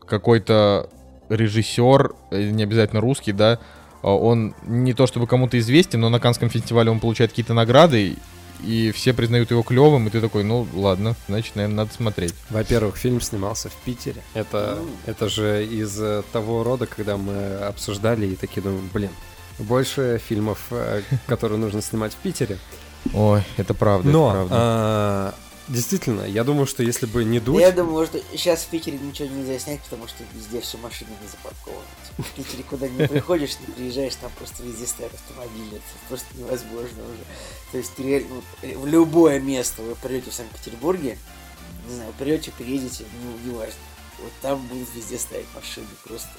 какой-то режиссер, э, не обязательно русский, да, он не то чтобы кому-то известен, но на Канском фестивале он получает какие-то награды, и все признают его клевым, и ты такой, ну ладно, значит, наверное, надо смотреть. Во-первых, фильм снимался в Питере. Это, М. это же из э, того рода, когда мы обсуждали и такие думаем, блин, больше фильмов, э, которые нужно снимать в Питере. Ой, это правда, Но, это правда. Действительно, я думаю, что если бы не дуть... Я думаю, что сейчас в Питере ничего нельзя снять, потому что везде все машины не запаркованы. В Питере куда не приходишь, не приезжаешь, там просто везде стоят автомобили. Это просто невозможно уже. То есть реально э, в любое место вы придете в Санкт-Петербурге, не знаю, придете, приедете, ну, неважно. Вот там будут везде стоять машины, просто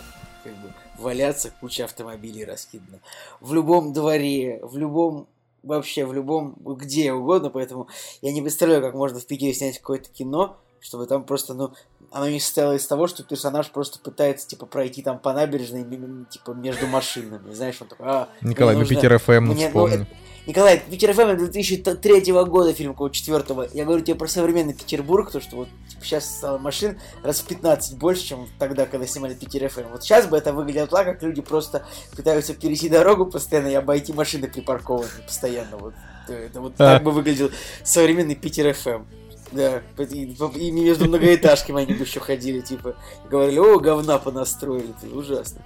как бы валяться куча автомобилей раскидана. В любом дворе, в любом вообще в любом, где угодно, поэтому я не представляю, как можно в Питере снять какое-то кино, чтобы там просто, ну, оно не состояло из того, что персонаж просто пытается, типа, пройти там по набережной, типа, между машинами, знаешь, он такой, а, Николай, ну нужно- Питер ФМ, ну мне- ну, вспомни. Николай, Питер ФМ 2003 года фильм, какого четвертого. Я говорю тебе про современный Петербург, то что вот типа, сейчас стало машин раз в 15 больше, чем тогда, когда снимали Питер ФМ. Вот сейчас бы это выглядело так, как люди просто пытаются перейти дорогу постоянно и обойти машины припаркованные постоянно. Вот. Это вот А. так бы выглядел современный Питер ФМ. Да, и, и между многоэтажками они бы еще ходили, типа, говорили, о, говна понастроили, это ужасно.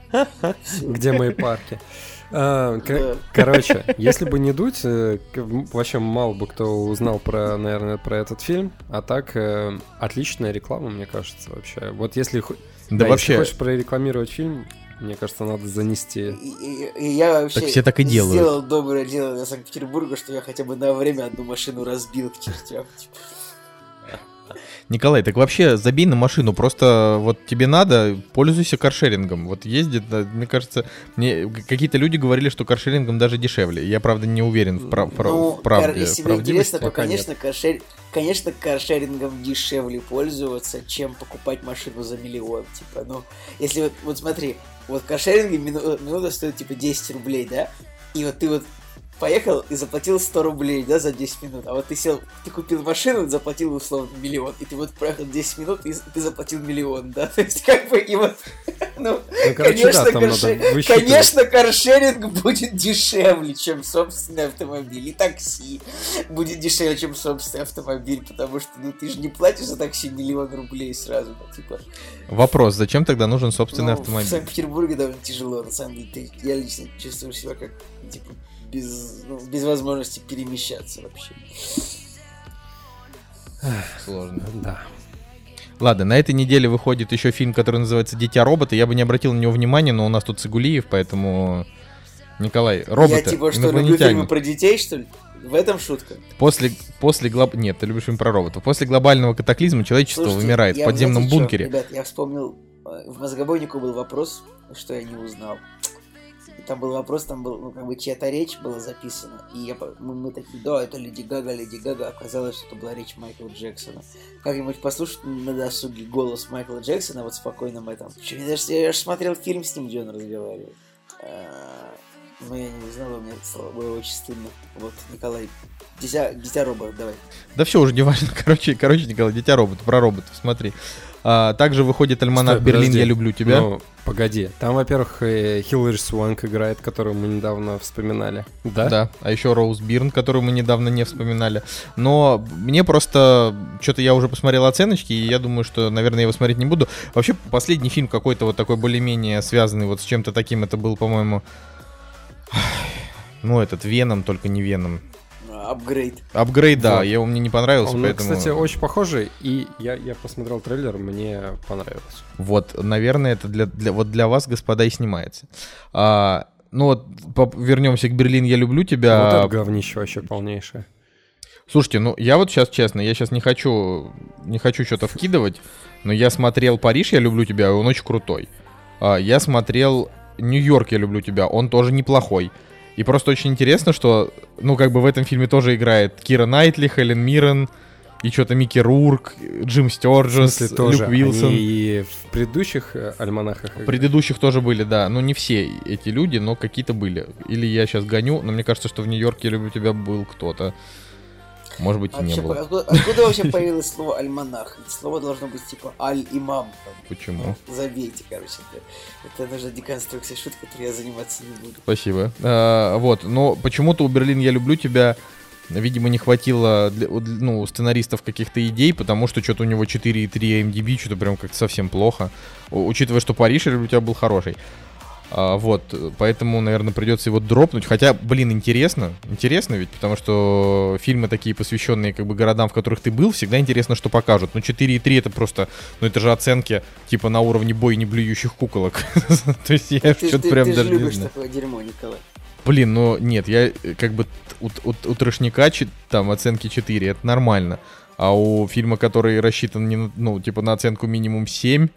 Где мои парки? А, Да. Короче, [laughs] если бы не дуть, э, вообще мало бы кто узнал про, наверное, про этот фильм. А так, э, отличная реклама, мне кажется, вообще. Вот если, Да да, если вообще, хочешь прорекламировать фильм, мне кажется, надо занести. И, и- и я вообще Так все так и делают. сделал доброе дело для Санкт-Петербурга, что я хотя бы на время одну машину разбил к чертям. типа. Николай, так вообще забей на машину, просто вот тебе надо, пользуйся каршерингом. Вот ездит, мне кажется, мне какие-то люди говорили, что каршерингом даже дешевле. Я, правда, не уверен в, прав- Ну, в правде. если тебе интересно, то, конечно, каршер... конечно, каршерингом дешевле пользоваться, чем покупать машину за миллион. Типа, ну, если вот, вот смотри, вот каршеринге мину- минута стоит типа 10 рублей, да? И вот ты вот поехал и заплатил 100 рублей, да, за 10 минут. А вот ты сел, ты купил машину, заплатил условно миллион. И ты вот проехал 10 минут, и ты заплатил миллион, да? [laughs] То есть как бы и вот, [laughs] ну, Ну, короче, да, там надо карше- конечно, каршеринг будет дешевле, чем собственный автомобиль. И такси будет дешевле, чем собственный автомобиль, потому что ну ты же не платишь за такси миллион рублей сразу. ну, типа, Вопрос, зачем тогда нужен собственный ну, В автомобиль? Санкт-Петербурге довольно тяжело, на самом деле. Ты- я лично чувствую себя как типа без, ну, без возможности перемещаться вообще. Сложно. Да. Ладно, на этой неделе выходит еще фильм, который называется «Дитя робота». Я бы не обратил на него внимания, но у нас тут Цигулиев, поэтому... Николай, роботы, я типа что, люблю фильмы про детей, что ли? В этом шутка. После, после глоб... Нет, ты любишь фильм про роботов. После глобального катаклизма человечество Слушайте, вымирает в подземном знаете, бункере. Ребят, я вспомнил, э, в мозгобойнику был вопрос, что я не узнал. Там был вопрос, там был, ну, как бы чья-то речь была записана. И я, мы, мы такие, да, это Леди Гага, Леди Гага. Оказалось, что это была речь Майкла Джексона. Как-нибудь послушать на досуге голос Майкла Джексона вот в спокойном этом. Чё, я, даже, я же смотрел фильм с ним, где он разговаривал. А, Но я не узнал, мне было очень стыдно. Вот, Николай, дитя, дитя робот, давай. Да все уже не важно. [laughs] Короче, короче, Николай, дитя роботов, про роботов, смотри. А, также выходит альманах Стой, Берлин, подожди. я люблю тебя. Ну, погоди. Там, во-первых, э, Хиллари Суанк играет, которую мы недавно вспоминали. Да? Да, а еще Роуз Бирн, которую мы недавно не вспоминали. Но мне просто что-то я уже посмотрел оценочки, и я думаю, что, наверное, я его смотреть не буду. Вообще, последний фильм какой-то вот такой более-менее связанный вот с чем-то таким, это был, по-моему, ну, этот Веном, только не Веном. Апгрейд. Апгрейд, да, Вот. я, он мне не понравился, Он, поэтому... кстати, очень похожий, и я, я посмотрел трейлер, мне понравилось. Вот, наверное, это для, для, вот для вас, господа, и снимается. А, ну вот, поп- вернемся к Берлин, я люблю тебя. вот это говнище вообще полнейшее. Слушайте, ну я вот сейчас честно, я сейчас не хочу, не хочу что-то вкидывать, но я смотрел Париж, я люблю тебя, он очень крутой. А, я смотрел Нью-Йорк, я люблю тебя, он тоже неплохой. И просто очень интересно, что, ну как бы в этом фильме тоже играет Кира Найтли, Хелен Миррен, и что-то Микки Рурк, Джим Стерджес, смысле, тоже. Люк Уилсон. Они и в предыдущих э, альманахах В предыдущих тоже были, да. Ну, не все эти люди, но какие-то были. Или я сейчас гоню, но мне кажется, что в Нью-Йорке «Я люблю тебя» был кто-то. Может быть, и не Вообще, был. откуда, откуда вообще появилось слово альманах? Ведь слово должно быть типа аль-имам. Почему? Ну, забейте, короче. Это, это нужна деконструкция шут, которой я заниматься не буду. Спасибо. А, вот, но почему-то у Берлин «Я люблю тебя» Видимо, не хватило для, ну, у сценаристов каких-то идей, потому что что-то у него 4,3 MDB, что-то прям как-то совсем плохо. Учитывая, что Париж у тебя был хороший. А, вот, поэтому, наверное, придется его дропнуть. Хотя, блин, интересно. Интересно ведь, потому что фильмы такие, посвященные как бы городам, в которых ты был, всегда интересно, что покажут. Ну, 4,3 это просто, ну, это же оценки типа на уровне бой не блюющих куколок. [laughs] То есть я что-то прям даже не знаю. дерьмо, Николай. Блин, ну нет, я как бы у, у, там оценки 4, это нормально. А у фильма, который рассчитан, не, ну, типа на оценку минимум 7,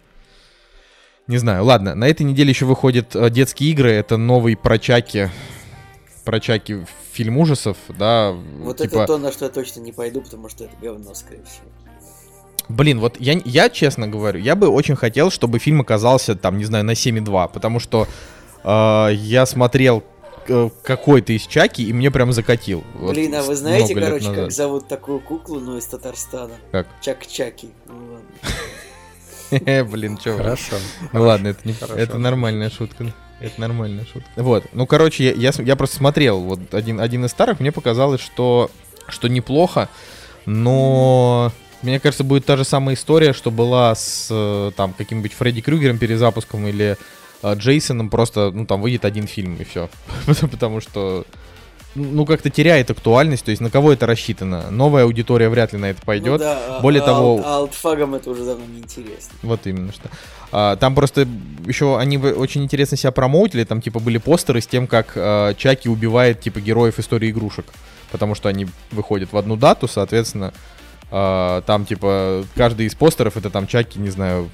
не знаю. Ладно, на этой неделе еще выходят э, детские игры. Это новый прочаки. Прочаки фильм ужасов, да. Вот типа, это то, на что я точно не пойду, потому что это говно, скорее всего. Блин, вот я, я честно говорю, я бы очень хотел, чтобы фильм оказался там, не знаю, на 7,2, потому что э, я смотрел э, какой-то из Чаки, и мне прям закатил. Вот Блин, а вы знаете, короче, назад. как зовут такую куклу, ну, из Татарстана? Как? Чак-Чаки. Ну, ладно. [laughs] Блин, вы. Хорошо. Ну ладно, это, нормальная шутка. Это нормальная шутка. Вот, ну короче, я, я, я просто смотрел вот один, один из старых, мне показалось, что, что неплохо, но мне кажется, будет та же самая история, что была с э, там каким-нибудь Фредди Крюгером перезапуском или э, Джейсоном, просто, ну там выйдет один фильм и все. [laughs] Потому что ну, как-то теряет актуальность, то есть на кого это рассчитано? Новая аудитория вряд ли на это пойдет. Ну да, Более а того- а алтфагам это уже давно не интересно. Вот именно что. А, там просто еще они очень интересно себя промоутили, там типа были постеры с тем, как а, Чаки убивает типа героев истории игрушек, потому что они выходят в одну дату, соответственно, а, там типа каждый из постеров это там Чаки, не знаю,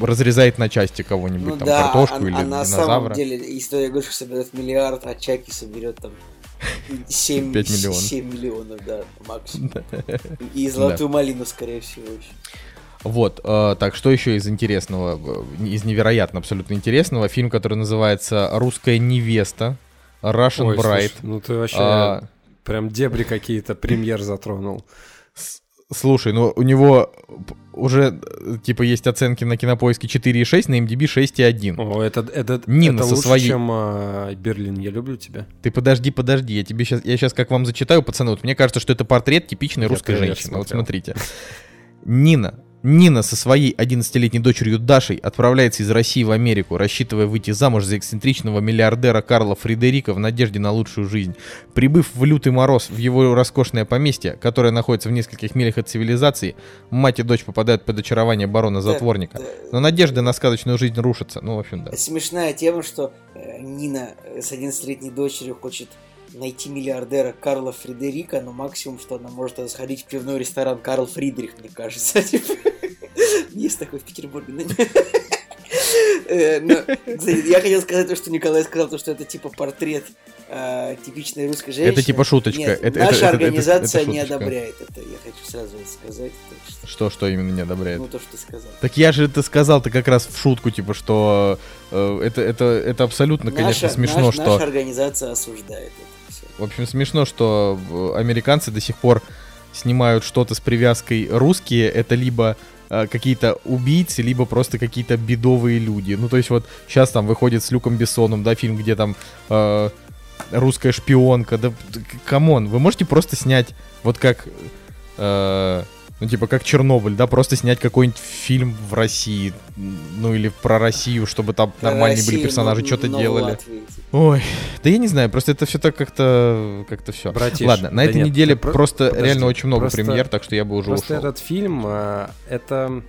разрезает на части кого-нибудь, Ну там да, картошку а, или а на динозавра. самом деле история игрушек соберет миллиард, а Чаки соберет там 7, Пять миллионов. 7 миллионов, да, максимум. И золотую малину, скорее всего, еще. Вот, э, так, что еще из интересного, э, из невероятно абсолютно интересного, фильм, который называется «Русская невеста», Russian Ой, Bride. слушай, ну ты вообще А, прям дебри какие-то премьер затронул. Слушай, ну у него уже э, типа есть оценки на кинопоиске 4,6, на MDB 6,1. О, это, это, Нина это со лучше, своей- чем а, Берлин, я люблю тебя. Ты подожди, подожди, я тебе сейчас, я сейчас как вам зачитаю, пацаны, вот мне кажется, что это портрет типичной Я русской трейлер женщины. Вот смотрите. Нина. Нина со своей 11-летней дочерью Дашей отправляется из России в Америку, рассчитывая выйти замуж за эксцентричного миллиардера Карла Фредерика в надежде на лучшую жизнь. Прибыв в лютый мороз в его роскошное поместье, которое находится в нескольких милях от цивилизации, мать и дочь попадают под очарование барона-затворника. Но надежды на сказочную жизнь рушатся. Ну, в общем, да. Смешная тема, что э, Нина с 11-летней дочерью хочет найти миллиардера Карла Фредерика, но максимум, что она может это сходить в пивной ресторан Карл Фридрих, мне кажется. [laughs] Типа, Есть такой в Петербурге. [laughs] Э, Я хотел сказать то, что Николай сказал, то, что это типа портрет э, типичной русской женщины. Это типа шуточка. Нет, Это- наша это- это- это- организация это не одобряет это. Я хочу сразу это сказать. что- Что, что именно не одобряет? Ну, то, что ты сказал. Так я же это сказал-то как раз в шутку, типа, что э, это, это, это абсолютно, конечно, смешно, наш- что... Наша организация осуждает это. В общем, смешно, что э, американцы до сих пор снимают что-то с привязкой русские, это либо э, какие-то убийцы, либо просто какие-то бедовые люди. Ну, то есть вот сейчас там выходит с Люком Бессоном, да, фильм, где там э, русская шпионка, да, come on, вы можете просто снять вот как... э, ну, типа, как Чернобыль, да, просто снять какой-нибудь фильм в России, ну, или про Россию, чтобы там Про нормальные были Россию, персонажи, но- что-то в делали. Латвии. Ой, да я не знаю, просто это все так как-то, как-то все. Братиш, Ладно, на да этой нет, неделе про- просто подожди, реально очень много просто- премьер, так что я бы уже Просто ушел. этот фильм, а, это...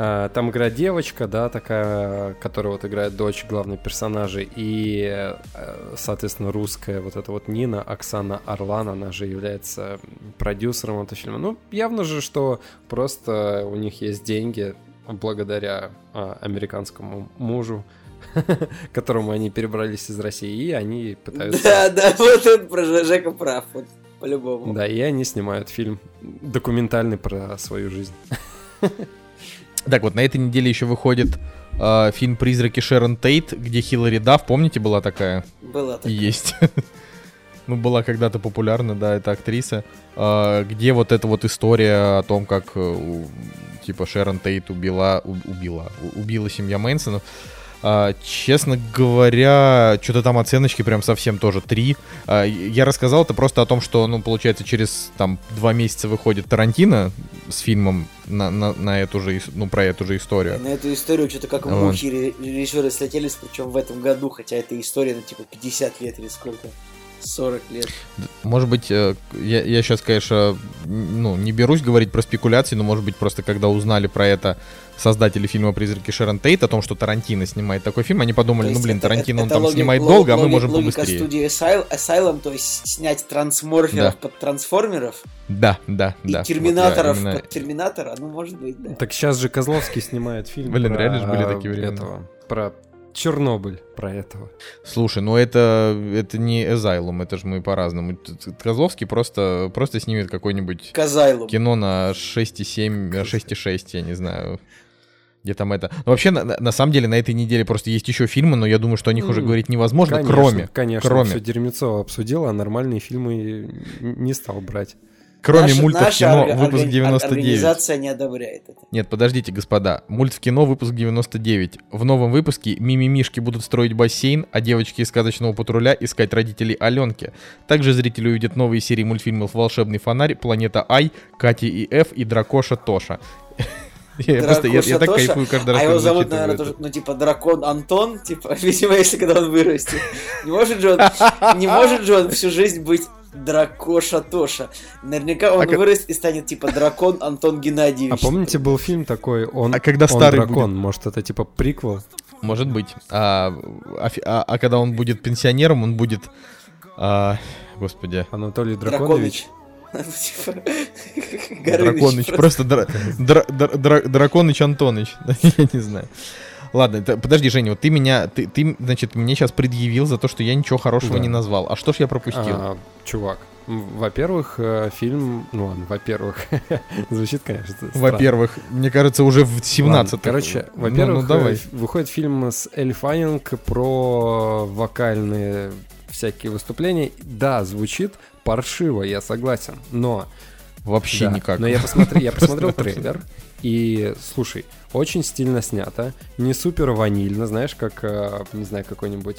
а, Там играет девочка, да, такая, которая вот играет дочь главной персонажа, и, э, соответственно, русская вот эта вот Нина, Оксана Орлан, она же является продюсером этого фильма. Ну, явно же, что просто у них есть деньги благодаря а, американскому мужу, к [laughs] которому они перебрались из России, и они пытаются... Да, да, вот он про Жека прав, вот, по-любому. Да, и они снимают фильм документальный про свою жизнь. [laughs] Так вот, на этой неделе еще выходит э, фильм «Призраки Шерон Тейт», где Хиллари Дафф, помните, была такая? Была такая. есть. [laughs] Ну, была когда-то популярна, да, эта актриса. Э, где вот эта вот история о том, как, э, у- типа, Шерон Тейт убила, у- убила, у- убила семья Мэнсонов. А, честно говоря, что-то там оценочки прям совсем тоже три. А, я рассказал это просто о том, что, ну, получается, через там два месяца выходит Тарантино с фильмом на, на, на эту же, ну, про эту же историю. На эту историю что-то как Вот. мухи ре- режиссеры слетелись, причем в этом году, хотя эта история, ну, типа, 50 лет или сколько? 40 лет. Может быть, э, я, я сейчас, конечно, ну, не берусь говорить про спекуляции, но, может быть, просто когда узнали про это создатели фильма «Призраки Шерон Тейт», о том, что Тарантино снимает такой фильм, они подумали, ну, блин, это- Тарантино, он это там логи- снимает ло- долго, а мы логи- можем логика побыстрее. студии Asylum, Asylum, то есть снять трансморферов Да. под трансформеров Да, да, и да. Вот терминаторов именно- под терминатора, ну, может быть, да. Так сейчас же Козловский снимает фильм Блин, реально же были такие времена. этого, про Чернобыль, про этого. Слушай, ну это, это не Asylum, это же мы по-разному. Козловский просто, просто снимет какое-нибудь Казайлум. кино на 6,7, э, 6,6, я не знаю. Где там это. Ну, вообще, на, на- самом деле, на этой неделе просто есть еще фильмы, но я думаю, что о них уже говорить невозможно, Конечно, кроме, конечно, кроме. все дерьмецо обсудил, а нормальные фильмы не стал брать. Кроме Наша- мультов наша кино, выпуск органи- 99. Организация не одобряет это. Нет, подождите, господа. Мульт в кино, выпуск 99. В новом выпуске мимимишки будут строить бассейн, а девочки из сказочного патруля искать родителей Аленки. Также зрители увидят новые серии мультфильмов «Волшебный фонарь», «Планета Ай», «Катя и Ф» и «Дракоша Тоша». [laughs] Я просто, я, я так кайфую каждый раз, А его зовут, наверное, это. тоже, ну, типа, дракон Антон, типа, [laughs] видимо, если когда он вырастет. Не может же он, не может же он всю жизнь быть Дракоша Тоша. Наверняка он А как- вырастет и станет, типа, дракон Антон Геннадьевич. А помните, был фильм такой, он, А когда он старый дракон, может это типа приквел? Может быть. А, а, а- а когда он будет пенсионером, он будет... а, господи. Анатолий Драконович? Драконыч. Просто дра- дра- дра- дра- Драконыч Антоныч. [laughs] Я не знаю. Ладно, это- подожди, Женя, вот ты меня, ты, ты, значит, мне сейчас предъявил за то, что я ничего хорошего Да. не назвал. А что ж я пропустил? А, чувак, во-первых, э, фильм, ну ладно, во-первых, [laughs] звучит, конечно. Во-первых, мне кажется, уже в 17 Ладно, Короче, Ну, во-первых, ну, давай. э, выходит фильм с Эль Фаннинг про вокальные всякие выступления. Да, звучит паршиво, я согласен, но... Вообще да, никак. Но я посмотрел, я посмотрел [laughs] трейлер, и, слушай, очень стильно снято, не супер ванильно, знаешь, как, э, не знаю, какой-нибудь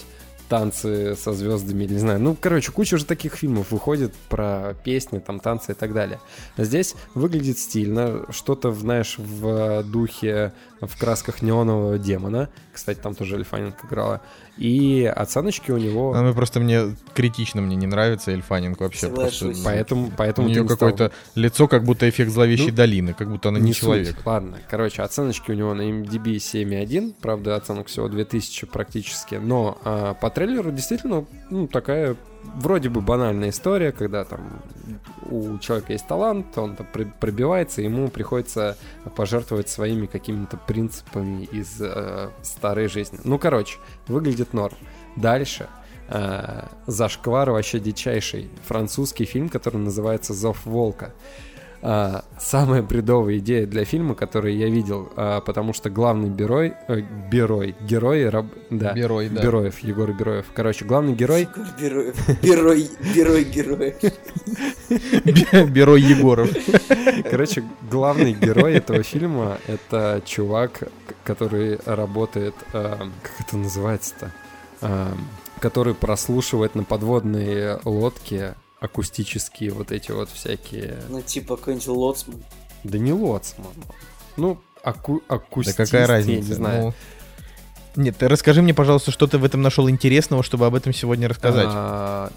танцы со звездами, или не знаю. Ну, короче, куча уже таких фильмов выходит про песни, там, танцы и так далее. А здесь выглядит стильно, что-то, знаешь, в духе, в красках неонового демона. Кстати, там тоже Эльфанинг играла. И оценочки у него... Она просто мне критично мне не нравится Эльфанинг вообще. Соглашусь. Просто, Поэтому, у поэтому ты нее не стал- какое-то лицо, как будто эффект зловещей Ну, долины, как будто она не, суть. человек. Ладно, короче, оценочки у него на MDB 7,1, правда, оценок всего 2000 практически, но а, по трейлеру действительно, ну, такая вроде бы банальная история, когда там у человека есть талант, он там пробивается, ему приходится пожертвовать своими какими-то принципами из э, старой жизни. Ну, короче, выглядит норм. Дальше. э, Зашквар вообще дичайший. Французский фильм, который называется «Зов волка». А, самая бредовая идея для фильма, который я видел, а, потому что главный герой, э, герой, герой, раб- да, Берой, да. Бероев, Егор Бероев. Короче, главный герой, Герой, герой, герой, герой. Берой Егоров. короче, главный герой этого фильма это чувак, который работает, а, как это называется-то, А, который прослушивает на подводной лодке акустические вот эти вот всякие, Ну, типа, какой-нибудь лоцман. да не лоцман, ну аку, Да акустист, какая я разница? не знаю. Ну, Нет, ты расскажи мне, пожалуйста, что ты в этом нашел интересного, чтобы об этом сегодня рассказать. А,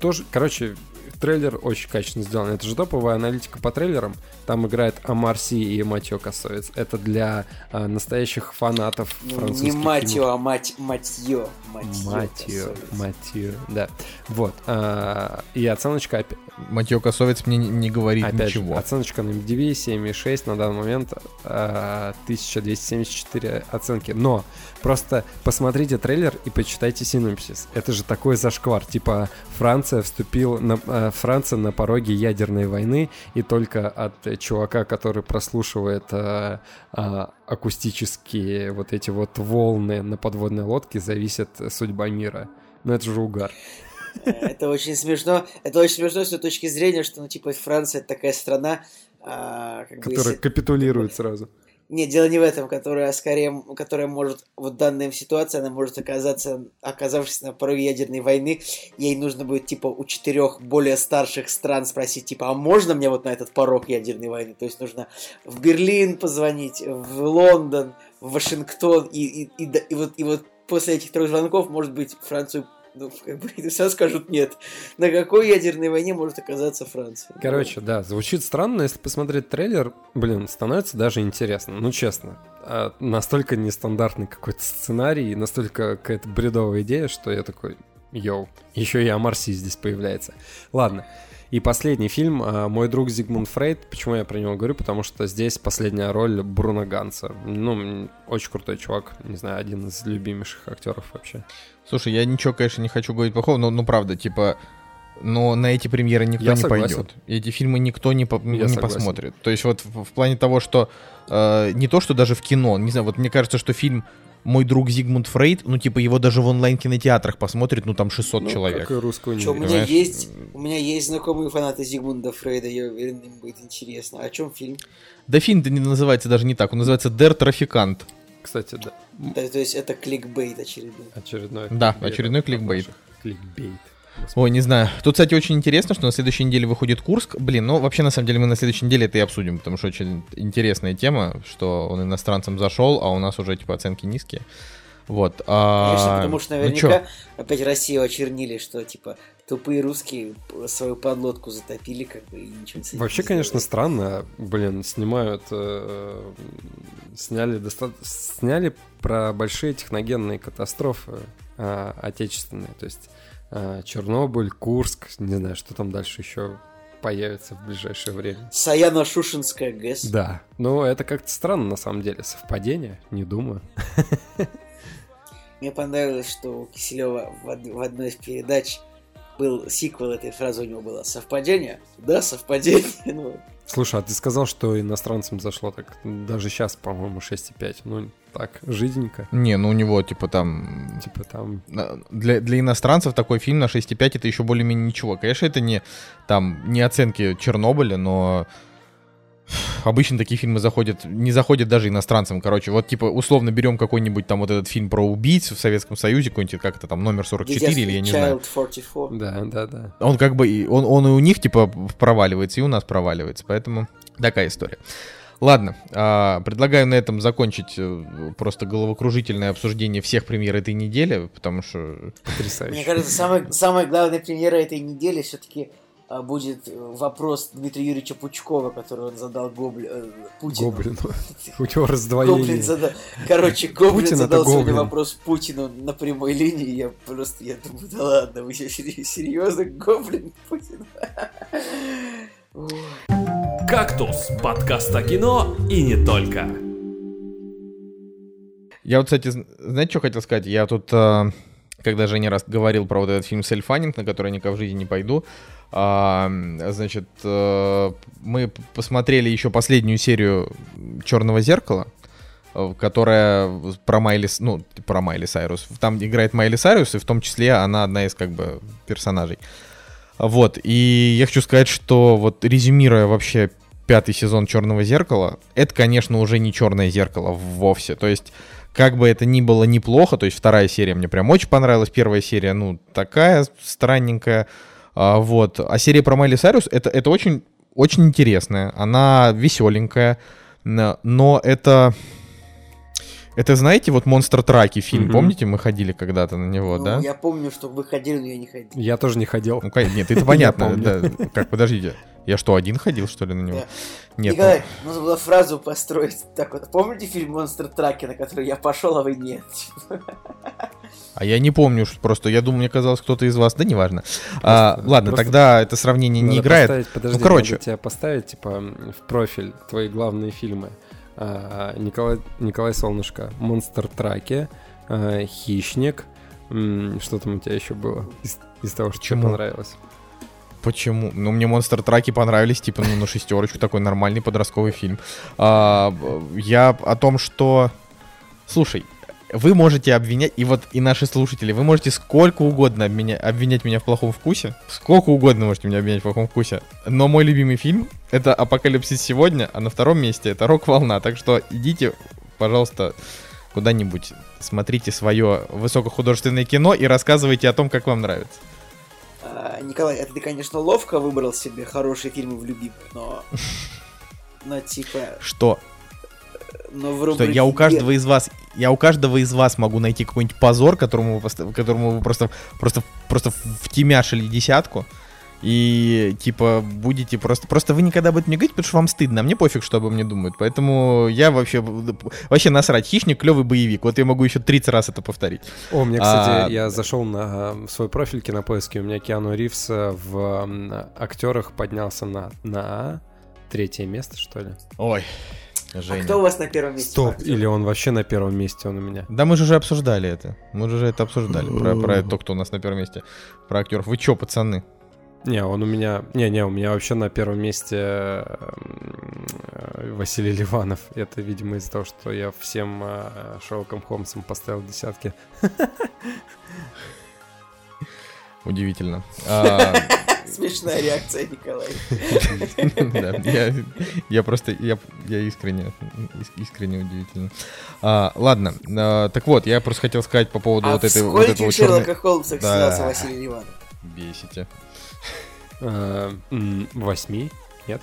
тоже, короче, трейлер очень качественно сделан. Это же топовая аналитика по трейлерам. Там играет Амар Си и Матьё Косовец. Это для а, настоящих фанатов Ну, французских не. Матьё, а мать, матьё. Матьё. Матью, красавец. Матью, да. Вот. а, и оценочка Матьё Косовец мне не, не говорит опять же, ничего. оценочка на MDB 7,6 на данный момент а, 1274 оценки. Но просто посмотрите трейлер и почитайте синопсис. Это же такой зашквар. Типа Франция вступила на, а, Франция на пороге ядерной войны и только от э, чувака, который прослушивает а, а, акустические вот эти вот волны на подводной лодке, зависит судьба мира. Ну это же угар. [laughs] Это очень смешно. Это очень смешно с той точки зрения, что, ну, типа, Франция такая страна, а, как бы, Которая если- капитулирует сразу. Нет, дело не в этом, которая скорее, которая может, вот данная ситуация, она может оказаться, оказавшись на пороге ядерной войны, ей нужно будет, типа, у четырех более старших стран спросить, типа, а можно мне вот на этот порог ядерной войны? То есть нужно в Берлин позвонить, в Лондон, в Вашингтон, и, и, и, и, вот, и вот после этих трех звонков, может быть, Францию ну, как бы все скажут нет. На какой ядерной войне может оказаться Франция? Короче, да, звучит странно, если посмотреть трейлер, блин, становится даже интересно, ну честно. А настолько нестандартный какой-то сценарий, настолько какая-то бредовая идея, что я такой, йоу, еще и Амарси здесь появляется. Ладно, и последний фильм а, «Мой друг Зигмунд Фрейд». Почему я про него говорю? Потому что здесь последняя роль Бруно Ганса. Ну, очень крутой чувак. Не знаю, один из любимейших актеров вообще. Слушай, я ничего, конечно, не хочу говорить плохого, но, ну, правда, типа, но на эти премьеры никто Я не согласен. пойдет. Эти фильмы никто не, по- не согласен. посмотрит. То есть вот в, в плане того, что э, не то, что даже в кино, не знаю, вот мне кажется, что фильм «Мой друг Зигмунд Фрейд», ну, типа, его даже в онлайн-кинотеатрах посмотрит, ну, там 600 Ну, человек. Как и русскую Чё, у не меня есть, у меня есть знакомые фанаты Зигмунда Фрейда, я уверен, им будет интересно. О чем фильм? Да фильм-то не называется даже не так, он называется «Дер Трафикант». Кстати, да. То, то есть это кликбейт очередной. Очередной Да, кликбейт очередной кликбейт. Кликбейт. Ой, не знаю. Тут, кстати, очень интересно, что на следующей неделе выходит Курск. Блин, ну вообще, на самом деле, мы на следующей неделе это и обсудим, потому что очень интересная тема, что он иностранцам зашел, а у нас уже, типа, оценки низкие. Вот. а, Конечно, потому что ну наверняка чё? опять Россию очернили, что типа тупые русские свою подлодку затопили, как бы, и ничего с этим Вообще, не конечно, странно. Блин, снимают... э, сняли, доста- сняли про большие техногенные катастрофы э, отечественные. То есть Чернобыль, Курск, не знаю, что там дальше еще появится в ближайшее время. Саяно-Шушенская ГЭС. Да, но это как-то странно на самом деле. Совпадение? Не думаю. [laughs] Мне понравилось, что у Киселева в одной из передач был сиквел этой фразы, у него было «Совпадение?» Да, совпадение. [laughs] Ну, Слушай, а ты сказал, что иностранцам зашло так даже сейчас, по-моему, 6,5. Ну, так, жиденько. Не, ну у него, типа, там... Типа там... Для, для иностранцев такой фильм на 6,5 это еще более-менее ничего. Конечно, это не, там, не оценки Чернобыля, но обычно такие фильмы заходят, не заходят даже иностранцам. Короче, вот типа условно берем какой-нибудь там вот этот фильм про убийц в Советском Союзе, какой-нибудь, как это там, номер 44 или я не знаю. Child 44. Да, да, да. Он как бы, он, он и у них типа проваливается, и у нас проваливается, поэтому такая история. Ладно, а, предлагаю на этом закончить э, просто головокружительное обсуждение всех премьер этой недели, потому что Потрясающе. Мне кажется, самая, самая главная премьера этой недели все-таки будет э, вопрос Дмитрия Юрьевича Пучкова, который он задал Гобли... э, Путину. Гоблину. [laughs] У него Гоблин раздвоение. задал... Короче, Гоблин Путин задал сегодня Гоблин. вопрос Путину на прямой линии. Я просто, я думаю, да ладно, вы сейчас серьезно, Гоблин Путин. [laughs] «Кактус» — подкаст о кино и не только. Я вот, кстати, зн- знаете, что хотел сказать? Я тут, э, когда Женя раз говорил про вот этот фильм «Сельфанинг», на который я никогда в жизни не пойду, а, значит, э, мы посмотрели еще последнюю серию «Черного зеркала», э, которая про Майли, ну, про Майли Сайрус. Там играет Майли Сайрус, и в том числе она одна из, как бы, персонажей. Вот, и я хочу сказать, что вот резюмируя вообще пятый сезон Черного зеркала, это, конечно, уже не черное зеркало вовсе. То есть, как бы это ни было неплохо, то есть вторая серия мне прям очень понравилась, первая серия, ну, такая странненькая. А, вот. А серия про Майли Сайрус, это, это очень, очень интересная. Она веселенькая, но это... Это, знаете, вот «Монстр Траки» фильм, Мгм. помните, мы ходили когда-то на него, Ну, да? Я помню, что вы ходили, но я не ходил. Я тоже не ходил. Ну, нет, это [laughs] понятно. да. Как, подождите, я что, один ходил, что ли, на него? Да. Нет, ну, Николай, нужно было фразу построить так вот. Помните фильм «Монстр Траки», на который я пошел, а вы нет? [laughs] а я не помню, что просто, я думаю, мне казалось, кто-то из вас, да, неважно. А, Просто- ладно, просто тогда это сравнение не играет. поставить- подожди, Ну, короче. надо тебя поставить, типа, в профиль твои главные фильмы. А, Николай, Николай Солнышко, Монстр Траки, а, Хищник. Что там у тебя еще было из, из того, что тебе Почему? понравилось? Почему? Ну, мне монстр траки понравились, типа, ну, на шестерочку, такой нормальный подростковый фильм. А, я о том, что... Слушай, вы можете обвинять, и вот и наши слушатели, вы можете сколько угодно обменя- обвинять меня в плохом вкусе, сколько угодно можете меня обвинять в плохом вкусе, но мой любимый фильм это «Апокалипсис сегодня», а на втором месте это «Рок-волна», так что идите, пожалуйста, куда-нибудь, смотрите свое высокохудожественное кино и рассказывайте о том, как вам нравится. А, Николай, это ты, конечно, ловко выбрал себе хорошие фильмы в любимых, но... [laughs] Но типа... Что? Но в Что рубрике я у каждого из вас, я у каждого из вас могу найти какой-нибудь позор, которому вы, которому вы просто, просто, просто втемяшили десятку. И типа будете просто. Просто вы никогда об этом не говорите, потому что вам стыдно. А мне пофиг, что обо мне думают. Поэтому я вообще. Вообще насрать. Хищник клевый боевик. Вот я могу еще 30 раз это повторить. О, у меня, кстати, А, я зашел на э, свой профиль кинопоиски, у меня Киану Ривз э, в актерах поднялся на, на третье место, что ли? Ой, А Женя. кто у вас на первом месте? Стоп, Макс? или он вообще на первом месте, он у меня. Да мы же уже обсуждали это. Мы же уже это обсуждали. Про, про то, кто у нас на первом месте. Про актеров. Вы чё, пацаны? Не, он у меня... Не-не, у меня вообще на первом месте э, Василий Ливанов. Это, видимо, из-за того, что я всем э, Шерлоком Холмсом поставил десятки. [laughs] Удивительно. [laughs] Смешная реакция, Николай. [laughs] Да, я, просто, я, я искренне, ис- искренне удивительно. А, ладно, а, так вот, я просто хотел сказать по поводу А вот этой вот этого скольких. Шерлока Холмсах Да. снялся Василий Ливанов? Бесите. Восьми? Нет?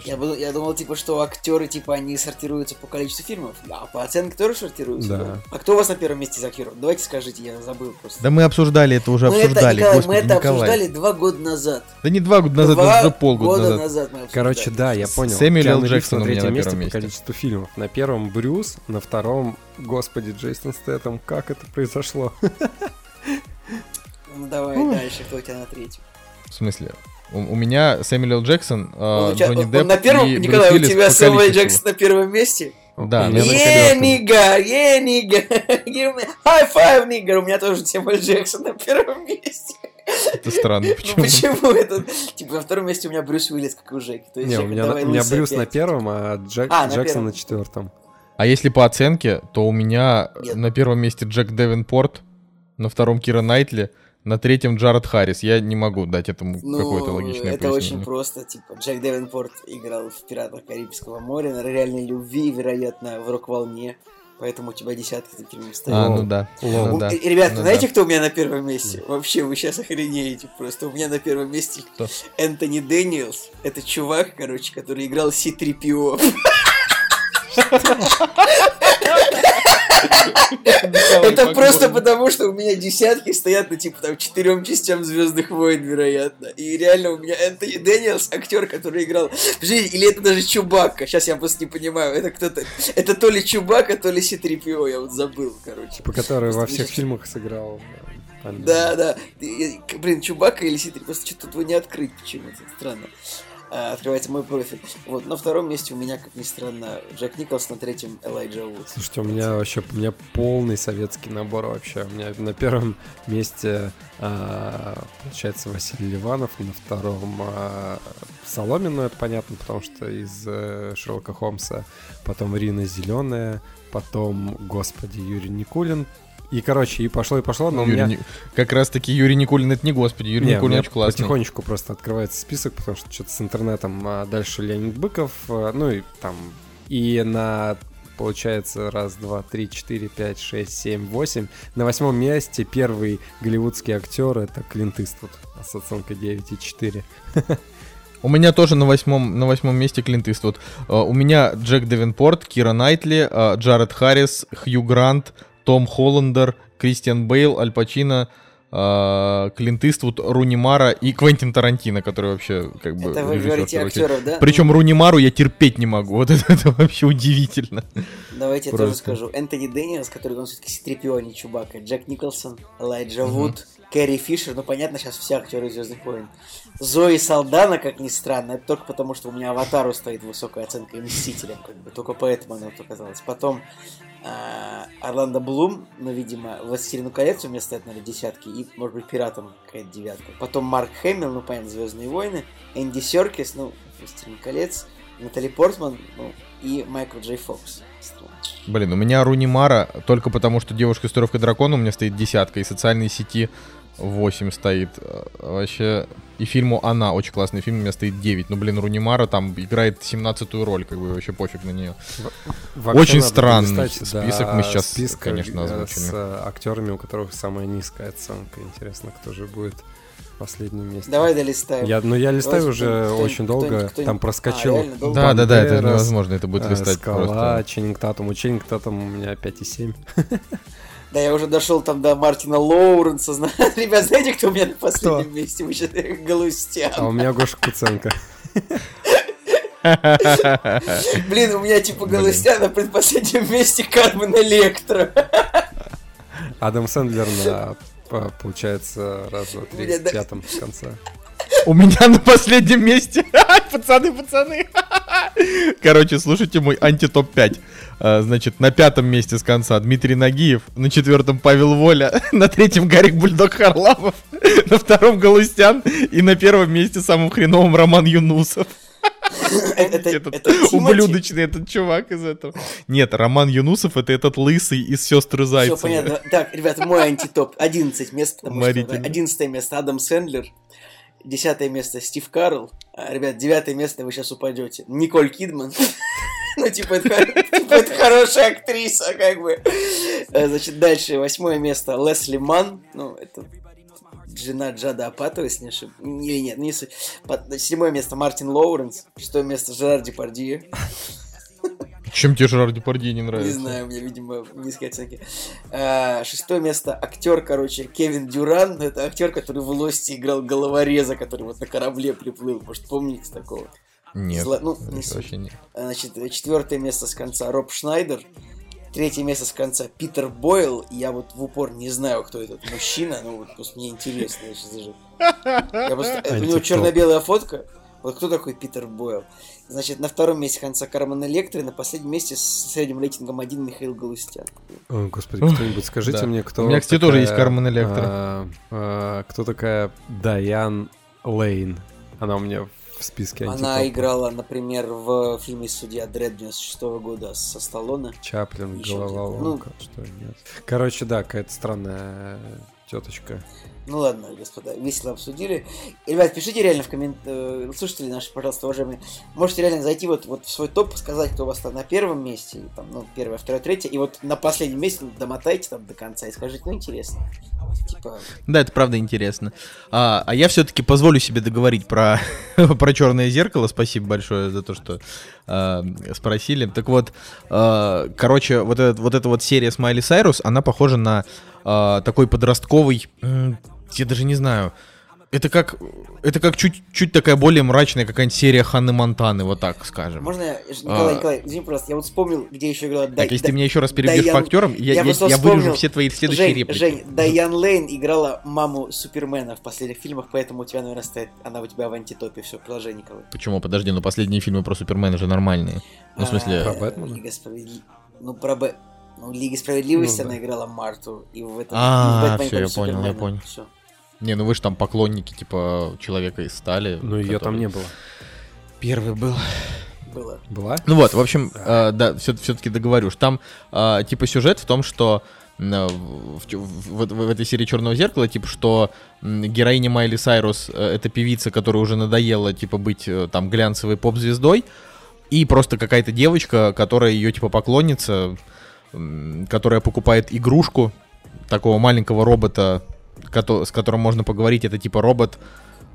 Знаю. Я, Точно. был- я думал, типа, что актеры, типа, они сортируются по количеству фильмов. А по оценке тоже сортируются? Да. А кто у вас на первом месте из актеров? Давайте скажите, я забыл просто. Да мы обсуждали это уже, мы это, обсуждали, Николай, господи, мы это Николай. обсуждали два года назад. Да не два года назад, два это уже полгода года назад. назад мы обсуждали. Короче, да, я понял. Сэмюэл Л. Джексон у меня третьем на месте первом по месте. количеству фильмов. На первом Брюс, на втором, господи, Джейсон Стэттем. Как это произошло? Ну давай дальше, кто у тебя на третьем? В смысле? У, у меня Сэмюэл. Джексон, а, Он у тебя- Джонни он Депп на первом, и Брюс Николай, у Уиллис тебя Сэмюэл. Джексон на первом месте? Да, У ну, Е, нига, е, нига. Give me high five, нига. У меня тоже Сэмюэл Джексон на первом месте. это странно, Ну почему? почему это? Типа на втором месте у меня Брюс Уиллис, как у Жеки. То есть Не, у меня, у меня Брюс на первом, а Джек- А, на Джексон первом. на четвертом. А если по оценке, то у меня Нет. на первом месте Джек Девинпорт, на втором Кира Найтли, на третьем Джаред Харрис. Я не могу дать этому Ну, какое-то логичное это пояснение. очень просто, типа, Джек Девенпорт играл в «Пиратах Карибского моря», на «Реальной любви», вероятно, в «Рок-волне», поэтому у тебя десятки таким не стоит. А, ну да. Lol. Ну да. Ребята, Ну знаете, да. кто у меня на первом месте? Вообще, вы сейчас охренеете просто. У меня на первом месте Кто? Энтони Дэниелс. Это чувак, короче, который играл C-3PO. [laughs] Это просто потому, что у меня десятки стоят на типа там четырем частям Звездных войн, вероятно. И реально у меня Энтони Дэниелс, актер, который играл. Подождите, или это даже Чубакка? Сейчас я просто не понимаю. Это кто-то. Это то ли Чубака, то ли C-3PO, я вот забыл, короче. Типа, который во всех фильмах сыграл. Да, да. Блин, Чубака или Си-3, просто что-то не открыть почему-то. Странно. А, открывается мой профиль. Вот, на втором месте у меня, как ни странно, Джек Николс, на третьем Элайджа Вуд. Слушайте, у меня вообще у меня полный советский набор вообще. У меня на первом месте а, получается Василий Ливанов, на втором а, ну это понятно, потому что из э, Шерлока Холмса, потом Рина Зеленая, потом, господи, Юрий Никулин. И, короче, и пошло, и пошло, но у Юрий меня... Ни- Как раз таки Юрий Никулин, это не господи, Юрий Не, у Никулин очень классный. потихонечку просто открывается список, потому что что-то с интернетом. А дальше Леонид Быков, а, ну и там... И на, получается, раз, два, три, четыре, пять, шесть, семь, восемь. На восьмом месте первый голливудский актер — это Клинт Иствуд с оценкой 9,4. У меня тоже на восьмом, на восьмом месте Клинт Иствуд. А, У меня Джек Девинпорт, Кира Найтли, а, Джаред Харрис, Хью Грант, Том Холландер, Кристиан Бейл, Аль Пачино, а, Клинт Иствуд, Руни Мара и Квентин Тарантино, который вообще как бы Это вы говорите актеров, да? Причем Руни Мару я терпеть не могу. Вот [laughs] это, это вообще удивительно. Давайте я тоже скажу. Энтони Дэниелс, который он все-таки C-3PO, а не Чубака. Джек Николсон, Элайджа Мгм. Вуд, Кэрри Фишер. Ну, понятно, сейчас все актеры Звездных войн. Зои Салдана, как ни странно, это только потому, что у меня Аватару стоит высокая оценка и Мстителям, как бы. Только поэтому она вот оказалась. Потом а, Орландо Блум, ну, видимо, Властелину колец у меня стоят, наверное, десятки, и, может быть, Пиратом какая-то девятка. Потом Марк Хэмилл, ну, понятно, Звездные войны, Энди Серкис, ну, Властелин колец, Натали Портман ну, и Майкл Джей Фокс. Блин, у меня Руни Мара только потому, что девушка с дракона у меня стоит десятка, и социальные сети 8 стоит. Э, Вообще, и фильму «Она», очень классный фильм, у меня стоит 9. Ну, блин, Руни Мара там играет 17-ю роль, как бы вообще пофиг на нее. Вообще Очень странный долистать список до мы сейчас, списка, конечно, э, озвучили. С э, актерами, у которых самая низкая оценка. Интересно, кто же будет последнем месте. Давай долистаем. Я, ну, я листаю Давайте уже кто-нибудь- очень долго, кто-нибудь- кто-нибудь- там А, проскочил. долго? Да, да, да, это невозможно, это будет э, листать Скала, просто. Ченнинг Татум. У Ченнинг Татум у меня 5,7. [laughs] Да, я уже дошел там до Мартина Лоуренса. [laughs] Ребят, знаете, кто у меня на последнем месте? Вы сейчас [laughs] Галустян. А у меня Гоша Куценко. [laughs] Блин, у меня типа. Галустян на предпоследнем месте Кармен Электро. Адам Сэндлер на, по- получается, раз, два, три, пятом с конца. У меня на последнем месте. [laughs] Пацаны, пацаны. [laughs] Короче, слушайте мой антитоп 5. А, Значит, на пятом месте с конца Дмитрий Нагиев, на четвертом Павел Воля, [laughs] на третьем Гарик Бульдог Харламов, на втором Галустян и на первом месте самым хреновым Роман Юнусов. Это Этот это ублюдочный этот чувак из этого. Нет, Роман Юнусов это этот лысый из сестры Все Зайцева. понятно. Так, ребята, мой антитоп. 11 мест, потому что 11 место Адам Сэндлер. Десятое место Стив Карл. А, ребят, девятое место вы сейчас упадете. Николь Кидман. [laughs] Ну, типа, типа, это хорошая актриса, как бы. Э, Значит, дальше восьмое место Лесли Ман. Ну, это жена Джада Апатова, если не ошибаюсь. Не, нет, не Седьмое место Мартин Лоуренс. Шестое место Жерар Депардье. Чем тебе Жерар Депардье не Не нравится? знаю, у меня, видимо, низкие оценки. А, Шестое место актер, короче, Кевин Дюран. Это актер, который в Лости играл головореза, который вот на корабле приплыл. Может, помните такого? Нет, Зла- ну, не вообще нет. А, Значит, четвертое место с конца Роб Шнайдер. Третье место с конца Питер Бойл. Я вот в упор не знаю, кто этот мужчина, но вот просто мне интересно. Я сейчас даже... Я просто... У него черно-белая фотка. Вот кто такой Питер Бойл? Значит, на втором месте конца Кармен Электро, на последнем месте с средним рейтингом один Михаил Галустян. О, господи, кто-нибудь скажите Да. мне, кто У меня, кстати, такая, тоже есть Кармен Электро. а, а, кто такая Дайан Лейн? Она у меня в списке Она играла, например, в фильме «Судья Дред» 96 года со Сталлоне. Чаплин, Ещё головоломка, что нет. Короче, да, какая-то странная теточка. Ну ладно, господа, весело обсудили. Ребят, пишите реально в комментариях, слушатели наши, пожалуйста, уважаемые, можете реально зайти вот, вот в свой топ, сказать, кто у вас там на первом месте, и там, ну, первое, второе, третье, и вот на последнем месте домотайте там до конца и скажите, ну, интересно. Типа, Да, это правда интересно. А, а я все-таки позволю себе договорить про, [laughs] про черное зеркало. Спасибо большое за то, что а, спросили. Так вот, а, короче, вот, этот, вот эта вот серия Смайли Сайрус, она похожа на а, такой подростковый. Я даже не знаю. Это как, это как чуть-чуть такая более мрачная какая-нибудь серия Ханны Монтаны, вот так скажем. можно я, Николай, А. Николай, извини, просто, я вот вспомнил, где еще играла Так, если ты меня еще раз перебьешь Дайан- по актерам, я, я я, я вырежу все твои следующие Жень, реплики. Жень, Дайан Лейн играла маму Супермена в последних фильмах, поэтому у тебя, наверное, стоит, она у тебя в антитопе, все, продолжай, Николай. Почему? Подожди, ну последние фильмы про Супермена же нормальные. Ну, в смысле... А, Про Бэтмена? Лига Справедли- Ну, про Б... Ну, Лиги Справедливости Ну, да. она играла Марту, и в этом... А, и в Бэтмене всё, я понял, я понял. Всё. Не, ну вы же там поклонники, типа, Человека из стали. Ну, ее там который- не было. Первый был. Было. Была? Ну вот, в общем, э, да, все, таки договорю. что Там, э, типа, сюжет в том, что э, в, в- в- в этой серии Черного зеркала, типа, что героиня Майли Сайрус э, это певица, которая уже надоела, типа, быть э, там глянцевой поп-звездой, и просто какая-то девочка, которая ее, типа, поклонница, которая покупает игрушку такого маленького робота, с которым можно поговорить, это типа робот,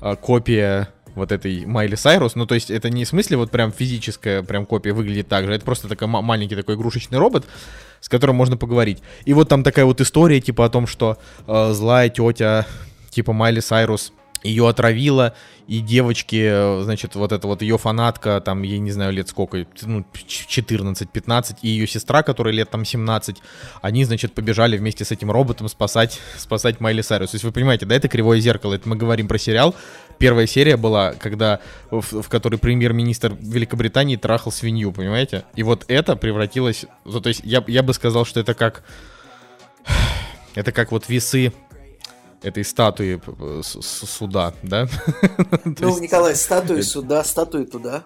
а, копия вот этой Майли Сайрус. Ну, то есть это не в смысле вот прям физическая прям копия выглядит так же. Это просто такой ма- маленький такой игрушечный робот, с которым можно поговорить. И вот там такая вот история типа о том, что э, злая тетя типа Майли Сайрус ее отравила, и девочки, э, значит, вот эта вот ее фанатка, там, ей не знаю, лет сколько, ну, ч- 14-15, и ее сестра, которой лет там 17, они, значит, побежали вместе с этим роботом спасать, спасать Майли Сайрус. То есть вы понимаете, да, это кривое зеркало, это мы говорим про сериал. Первая серия была, когда, в, в которой премьер-министр Великобритании трахал свинью, понимаете? И вот это превратилось, ну, то есть я, я бы сказал, что это как, [sighs] это как вот весы этой статуи э, суда, да? [laughs] Ну, Николай, статуи это- сюда, статуи туда.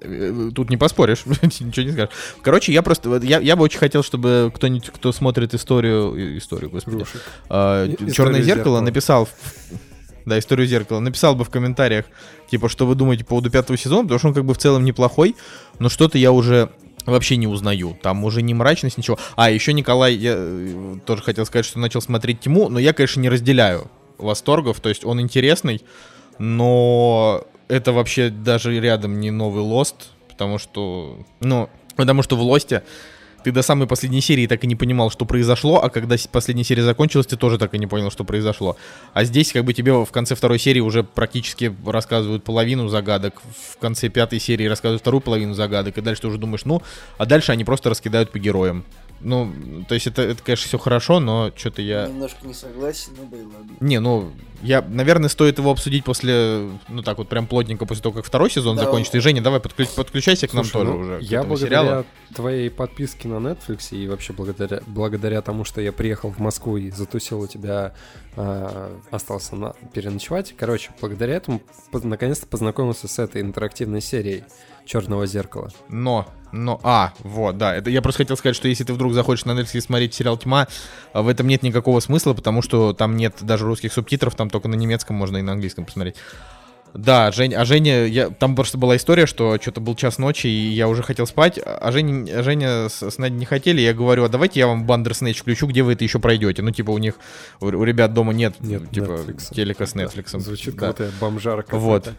Э, Тут не поспоришь, [laughs] ничего не скажешь. Короче, я просто, я, я бы очень хотел, чтобы кто-нибудь, кто смотрит историю, историю, господи, а, И- Черное зеркало написал, да, историю зеркала, написал бы в комментариях, типа, что вы думаете по поводу пятого сезона, потому что он как бы в целом неплохой, но что-то я уже вообще не узнаю. Там уже не мрачность, ничего. А, еще Николай, я э, тоже хотел сказать, что начал смотреть Тьму, но я, конечно, не разделяю восторгов, то есть он интересный, но это вообще даже рядом не новый Лост, потому что, ну, потому что в Лосте ты до самой последней серии так и не понимал, что произошло, а когда последняя серия закончилась, ты тоже так и не понял, что произошло. А здесь как бы тебе в конце второй серии уже практически рассказывают половину загадок, в конце пятой серии рассказывают вторую половину загадок, и дальше ты уже думаешь, ну, а дальше они просто раскидают по героям. Ну, то есть это, это конечно, все хорошо, но что-то я... Немножко не согласен, ну да и ладно. Не, ну, я, наверное, стоит его обсудить после, ну так вот, прям плотненько после того, как второй сезон Да. закончится. И, Женя, давай подключ- подключайся к нам Слушай, тоже ну, уже. Я благодаря сериалу. твоей подписке на Netflix и вообще благодаря, благодаря тому, что я приехал в Москву и затусил у тебя, а, остался на, переночевать. Короче, благодаря этому поз- наконец-то познакомился с этой интерактивной серией Черного зеркала. Но, но, а, вот, да, это я просто хотел сказать, что если ты вдруг захочешь на Netflix смотреть сериал «Тьма», а в этом нет никакого смысла, потому что там нет даже русских субтитров, там только на немецком можно и на английском посмотреть. Да, Жень, а Женя, я, там просто была история, что что-то был час ночи, и я уже хотел спать, а Женя, а Женя с, с Надей не хотели, я говорю, а давайте я вам Бандерснэч включу, где вы это еще пройдете. Ну, типа, у них, у, у ребят дома нет, Нет типа, Netflix. телека с Да, Netflix. Звучит, Да. как будто я бомжара Вот. какой-то.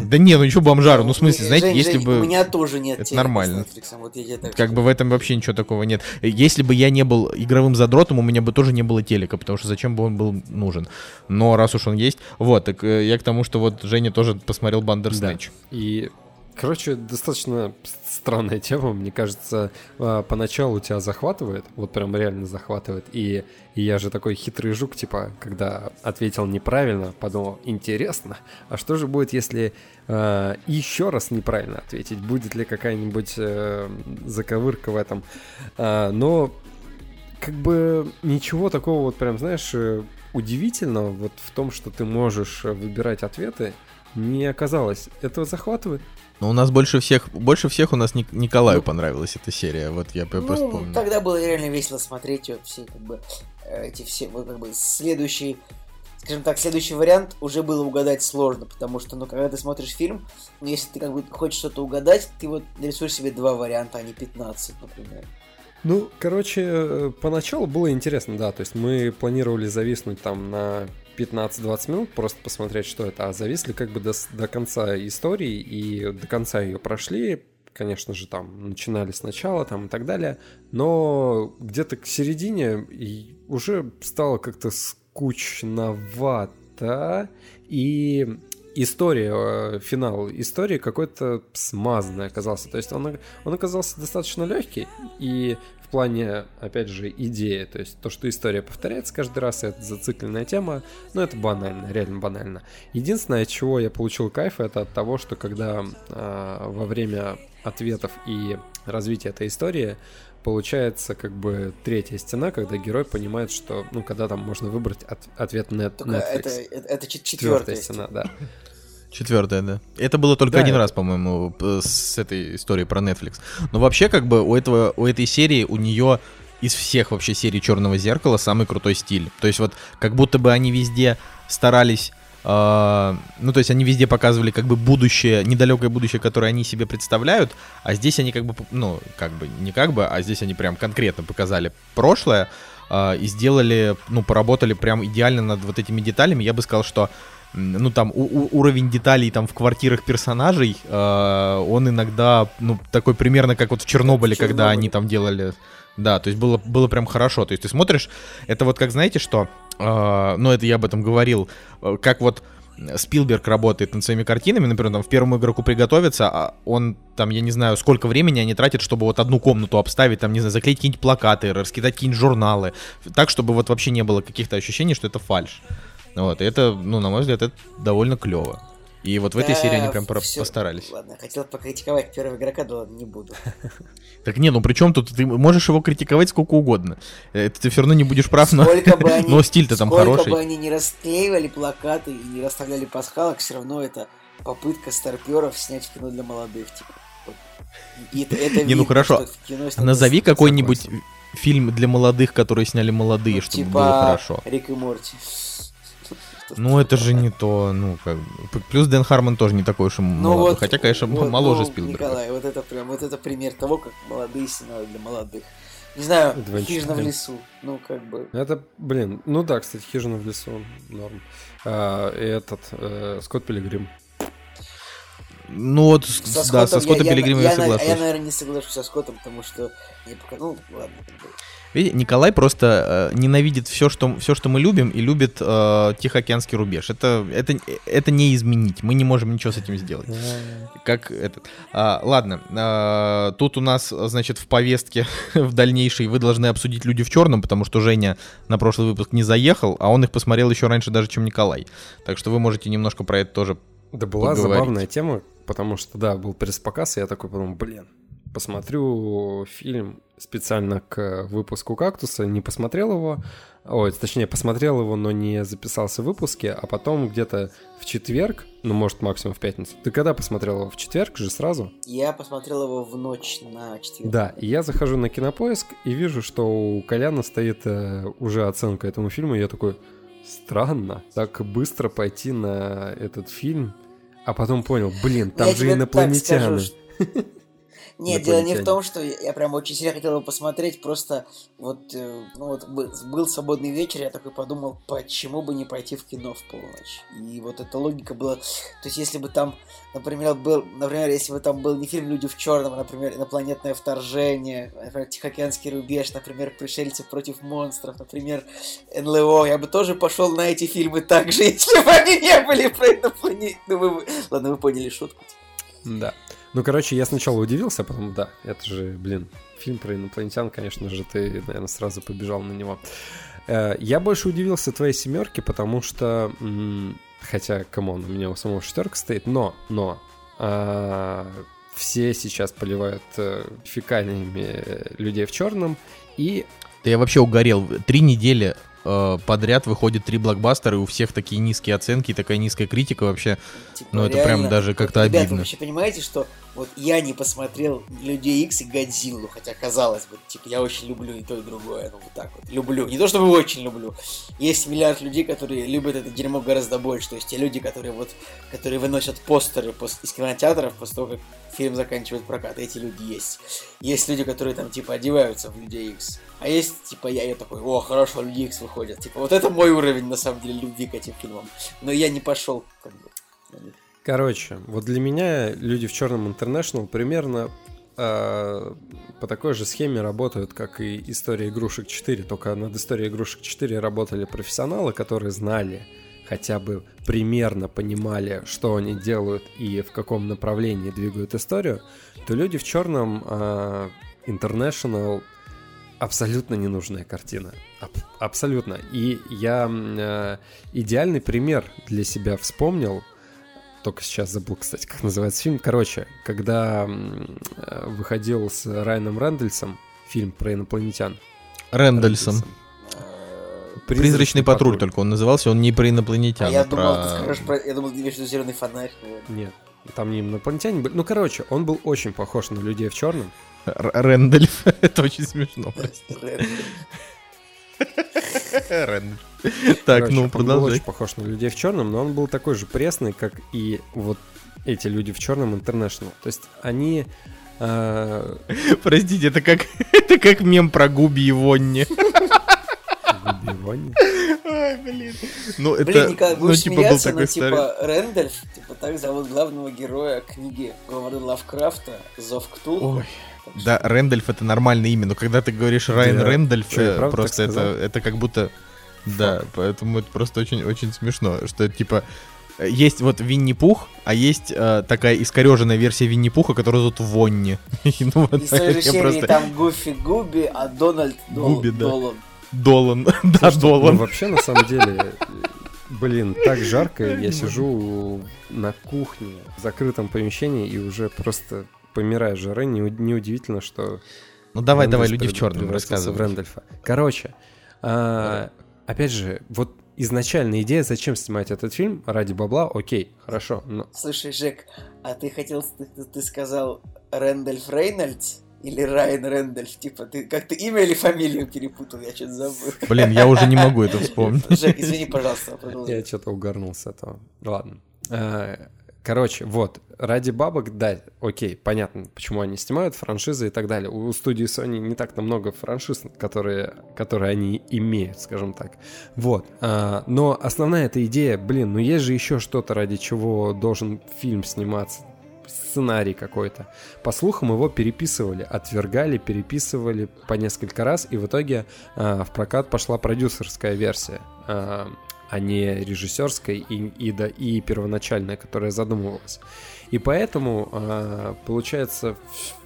Да не, ну ничего бомжару, ну в смысле, знаете, Жень, если Жень, бы... У меня тоже нет это нормально. вот я Как бы в этом вообще ничего такого нет. Если бы я не был игровым задротом, у меня бы тоже не было телека, потому что зачем бы он был нужен. Но раз уж он есть, вот, так э, я к тому, что вот Женя тоже посмотрел Бандерснэч. И, короче, достаточно странная тема, мне кажется, а, поначалу тебя захватывает, вот прям реально захватывает, и, и я же такой хитрый жук, типа, когда ответил неправильно, подумал, интересно, а что же будет, если а, еще раз неправильно ответить, будет ли какая-нибудь э, заковырка в этом, А, но как бы ничего такого вот прям, знаешь, э, удивительного вот в том, что ты можешь э, выбирать ответы, не оказалось. Это захватывает. Но у нас больше всех, больше всех у нас Ник- Николаю Ну. понравилась эта серия, вот я п- Ну, просто помню. тогда было реально весело смотреть вот все как бы э, эти все вот как бы следующий скажем так, следующий вариант уже было угадать сложно, потому что, ну, когда ты смотришь фильм, ну, если ты как бы хочешь что-то угадать, ты вот рисуешь себе два варианта, а не 15, например. Ну, короче, э, поначалу было интересно, да. То есть мы планировали зависнуть там на 15-20 минут, просто посмотреть, что это. А зависли как бы до, до конца истории и до конца ее прошли. Конечно же, там начинали сначала там и так далее. Но где-то к середине уже стало как-то скучновато. И история, э, финал истории какой-то смазанный оказался. То есть он, он оказался достаточно легкий и плане, опять же, идеи. То есть то, что история повторяется каждый раз, это зацикленная тема, но это банально, реально банально. Единственное, от чего я получил кайф, это от того, что когда а, во время ответов и развития этой истории получается как бы третья стена, когда герой понимает, что, ну, когда там можно выбрать от- ответ на Только Netflix. это, это, это чет- Четвертая четвертая стена, да. Четвертая, да. Это было только Да, один это- раз, по-моему, с этой историей про Netflix. Но вообще, как бы, у этого, у этой серии, у нее из всех вообще серий Черного зеркала самый крутой стиль. То есть вот, как будто бы они везде старались. э, ну, то есть они везде показывали как бы будущее, недалекое будущее, которое они себе представляют, а здесь они как бы, ну, как бы, не как бы, а здесь они прям конкретно показали прошлое э, и сделали, ну, поработали прям идеально над вот этими деталями. Я бы сказал, что ну там у- у- уровень деталей там в квартирах персонажей, э, он иногда, ну такой примерно как вот в Чернобыле, в когда они там делали, да, то есть было было прям хорошо, то есть ты смотришь, это вот как знаете что, э, ну это я об этом говорил, э, как вот Спилберг работает над своими картинами, например, там в первому игроку приготовиться, а он там, я не знаю, сколько времени они тратят, чтобы вот одну комнату обставить, там, не знаю, заклеить какие-нибудь плакаты, раскидать какие-нибудь журналы, так, чтобы вот вообще не было каких-то ощущений, что это фальш. Вот, и это, ну, на мой взгляд, это довольно клево. И вот в этой Да, серии они прям всё. постарались. Ладно, хотел покритиковать первого игрока, да ладно, не буду. [laughs] Так не, ну при чем тут? Ты можешь его критиковать сколько угодно. Это ты все равно не будешь прав, но, Сколько [laughs] но стиль-то там сколько хороший. бы они не расклеивали плакаты и не расставляли пасхалок, все равно это попытка старперов снять кино для молодых, типа. И это, это [laughs] Не, ну хорошо. Назови какой-нибудь фильм для молодых, которые сняли молодые, ну, чтобы типа было хорошо. Рик и Морти. Ну, это же не то, ну, как Плюс Дэн Хармон тоже не такой уж и молодой. вот, Хотя, конечно, вот, моложе ну, Спилберга. Николай, вот это прям, вот это пример того, как молодые снимают для молодых. Не знаю, Адвенчер, хижина в лесу. Ну, как бы. Это, блин, ну да, кстати, хижина в лесу, норм. А, и этот, э, Скотт Пилигрим. Ну, вот, Со да, со Скоттом Скоттом я- я- Пилигримом я, я на- соглашусь. Я, наверное, не соглашусь со Скоттом, потому что мне пока... Ну, ладно. Видите, Николай просто э, ненавидит все, что, все, что мы любим, и любит э, Тихоокеанский рубеж. Это, это, это не изменить. Мы не можем ничего с этим сделать. Как этот. А, ладно, а, тут у нас, значит, в повестке [laughs] в дальнейшей вы должны обсудить люди в черном, потому что Женя на прошлый выпуск не заехал, а он их посмотрел еще раньше даже, чем Николай. Так что вы можете немножко про это тоже. Да была поговорить. забавная тема, потому что, да, был пресс-показ, и я такой подумал, блин, посмотрю фильм специально к выпуску «Кактуса», не посмотрел его, ой, точнее, посмотрел его, но не записался в выпуске, а потом где-то в четверг, ну, может, максимум в пятницу. Ты когда посмотрел его? В четверг же сразу? Я посмотрел его в ночь на четверг. Да, и я захожу на кинопоиск и вижу, что у Коляна стоит э, уже оценка этому фильму, и я такой, странно, так быстро пойти на этот фильм, а потом понял, блин, там Я же инопланетяне. скажу, [laughs] Нет, дело не в том, что я, прям очень сильно хотел его посмотреть, просто вот, э, ну вот бы- был свободный вечер, я такой подумал, почему бы не пойти в кино в полночь. И вот эта логика была, то есть если бы там, например, был, например, если бы там был не фильм «Люди в черном», а, например, «Инопланетное вторжение», например, «Тихоокеанский рубеж», например, «Пришельцы против монстров», например, НЛО, я бы тоже пошел на эти фильмы так же, [laughs] если бы они не были про инопланет... Ну, вы... Ладно, вы поняли шутку. Да. Ну, короче, я сначала удивился, а потом, да, это же, блин, фильм про инопланетян, конечно же, ты, наверное, сразу побежал на него. Э, Я больше удивился твоей семерке, потому что, хотя, come on, у меня у самого шестерка стоит, но, но, а, все сейчас поливают э, фекалиями э, людей в черном, и Да я вообще угорел. Три недели подряд выходит три блокбастера, и у всех такие низкие оценки, и такая низкая критика вообще. Типа, Ну, это прям реально. даже как-то Ребята, вы обидно. вообще понимаете, что вот я не посмотрел Людей Икс и Годзиллу, хотя казалось бы, типа, я очень люблю и то, и другое, ну, вот так вот, люблю. Не то, чтобы очень люблю. Есть миллиард людей, которые любят это дерьмо гораздо больше, то есть те люди, которые вот, которые выносят постеры пос- из кинотеатров после того, как фильм заканчивает прокат, эти люди есть. Есть люди, которые там, типа, одеваются в Людей Икс. А есть, типа, я, я такой, о, хорошо, Люди Икс выходят. Типа, вот это мой уровень, на самом деле, любви к этим фильмам. Но я не пошел, как бы. Короче, вот для меня люди в черном International примерно э, по такой же схеме работают, как и история игрушек 4. Только над историей игрушек 4 работали профессионалы, которые знали, хотя бы примерно понимали, что они делают и в каком направлении двигают историю, то люди в черном э, International абсолютно ненужная картина. Аб- абсолютно. И я э, идеальный пример для себя вспомнил. Только сейчас забыл, кстати, как называется фильм. Короче, когда э, выходил с Райаном Рэндальсом фильм про инопланетян. Рэндальсом. Э, Призрачный, патруль, только он назывался, он не про инопланетян, А я а думал, ты про... скажешь про... Я думал, ты имеешь в виду зеленый фонарь. Нет, там не инопланетяне были. Ну, короче, он был очень похож на людей в черном. Р- Рэндальф. [laughs] Это очень смешно, Рэндальф. Так, Короче, ну, он был продолжай. очень похож на людей в черном, но он был такой же пресный, как и вот эти люди в черном International. То есть они э, Простите, это как, [laughs] это как мем про Губи и Вонни. Губи Ай, блин. Ну, это, Блин, Николай, ну, типа, был смеяться, такой но старый... типа Рэндальф, типа так зовут главного героя книги Говарда Лавкрафта «Зов Ктулху». Ой. Да, Рэндальф это нормальное имя, но когда ты говоришь Райан Да. Рэндальф, правда просто это, это как будто... Да, поэтому это просто очень-очень смешно, что типа э, есть вот Винни-Пух, а есть э, такая искореженная версия Винни-Пуха, которая зовут Вонни. [laughs] И, ну, вот я серии просто- там Гуфи Губи, а Дональд Дол- Губи, да. Долан. Долан, [laughs] да, Слушайте, ну, Долан. вообще, на самом деле, блин, так жарко, я [laughs] сижу на кухне в закрытом помещении и уже просто помираю жары. Не- Неудивительно, что Ну давай, давай, Рэндальф люди в черном, рассказывай. Рэндальфа. Короче, а, опять же, вот изначальная идея, зачем снимать этот фильм, ради бабла, окей, хорошо, но... Слушай, Жек, а ты хотел, ты, ты сказал Рэндальф Рейнольдс? Или Райан Рэндальф, типа, ты как-то имя или фамилию перепутал, я что-то забыл. [laughs] Блин, я уже не могу это вспомнить. Жек, извини, пожалуйста, продолжай. Я что-то угорнул с этого. Ладно. Э, Короче, вот, ради бабок, да, окей, понятно, почему они снимают франшизы и так далее. У студии Sony не так-то много франшиз, которые, которые они имеют, скажем так. Вот, а, но основная эта идея, блин, ну есть же еще что-то, ради чего должен фильм сниматься сценарий какой-то. По слухам, его переписывали, отвергали, переписывали по несколько раз, и в итоге а, в прокат пошла продюсерская версия. А, а не режиссерской и, и, да, и первоначальная, которая задумывалась. И поэтому, а, получается,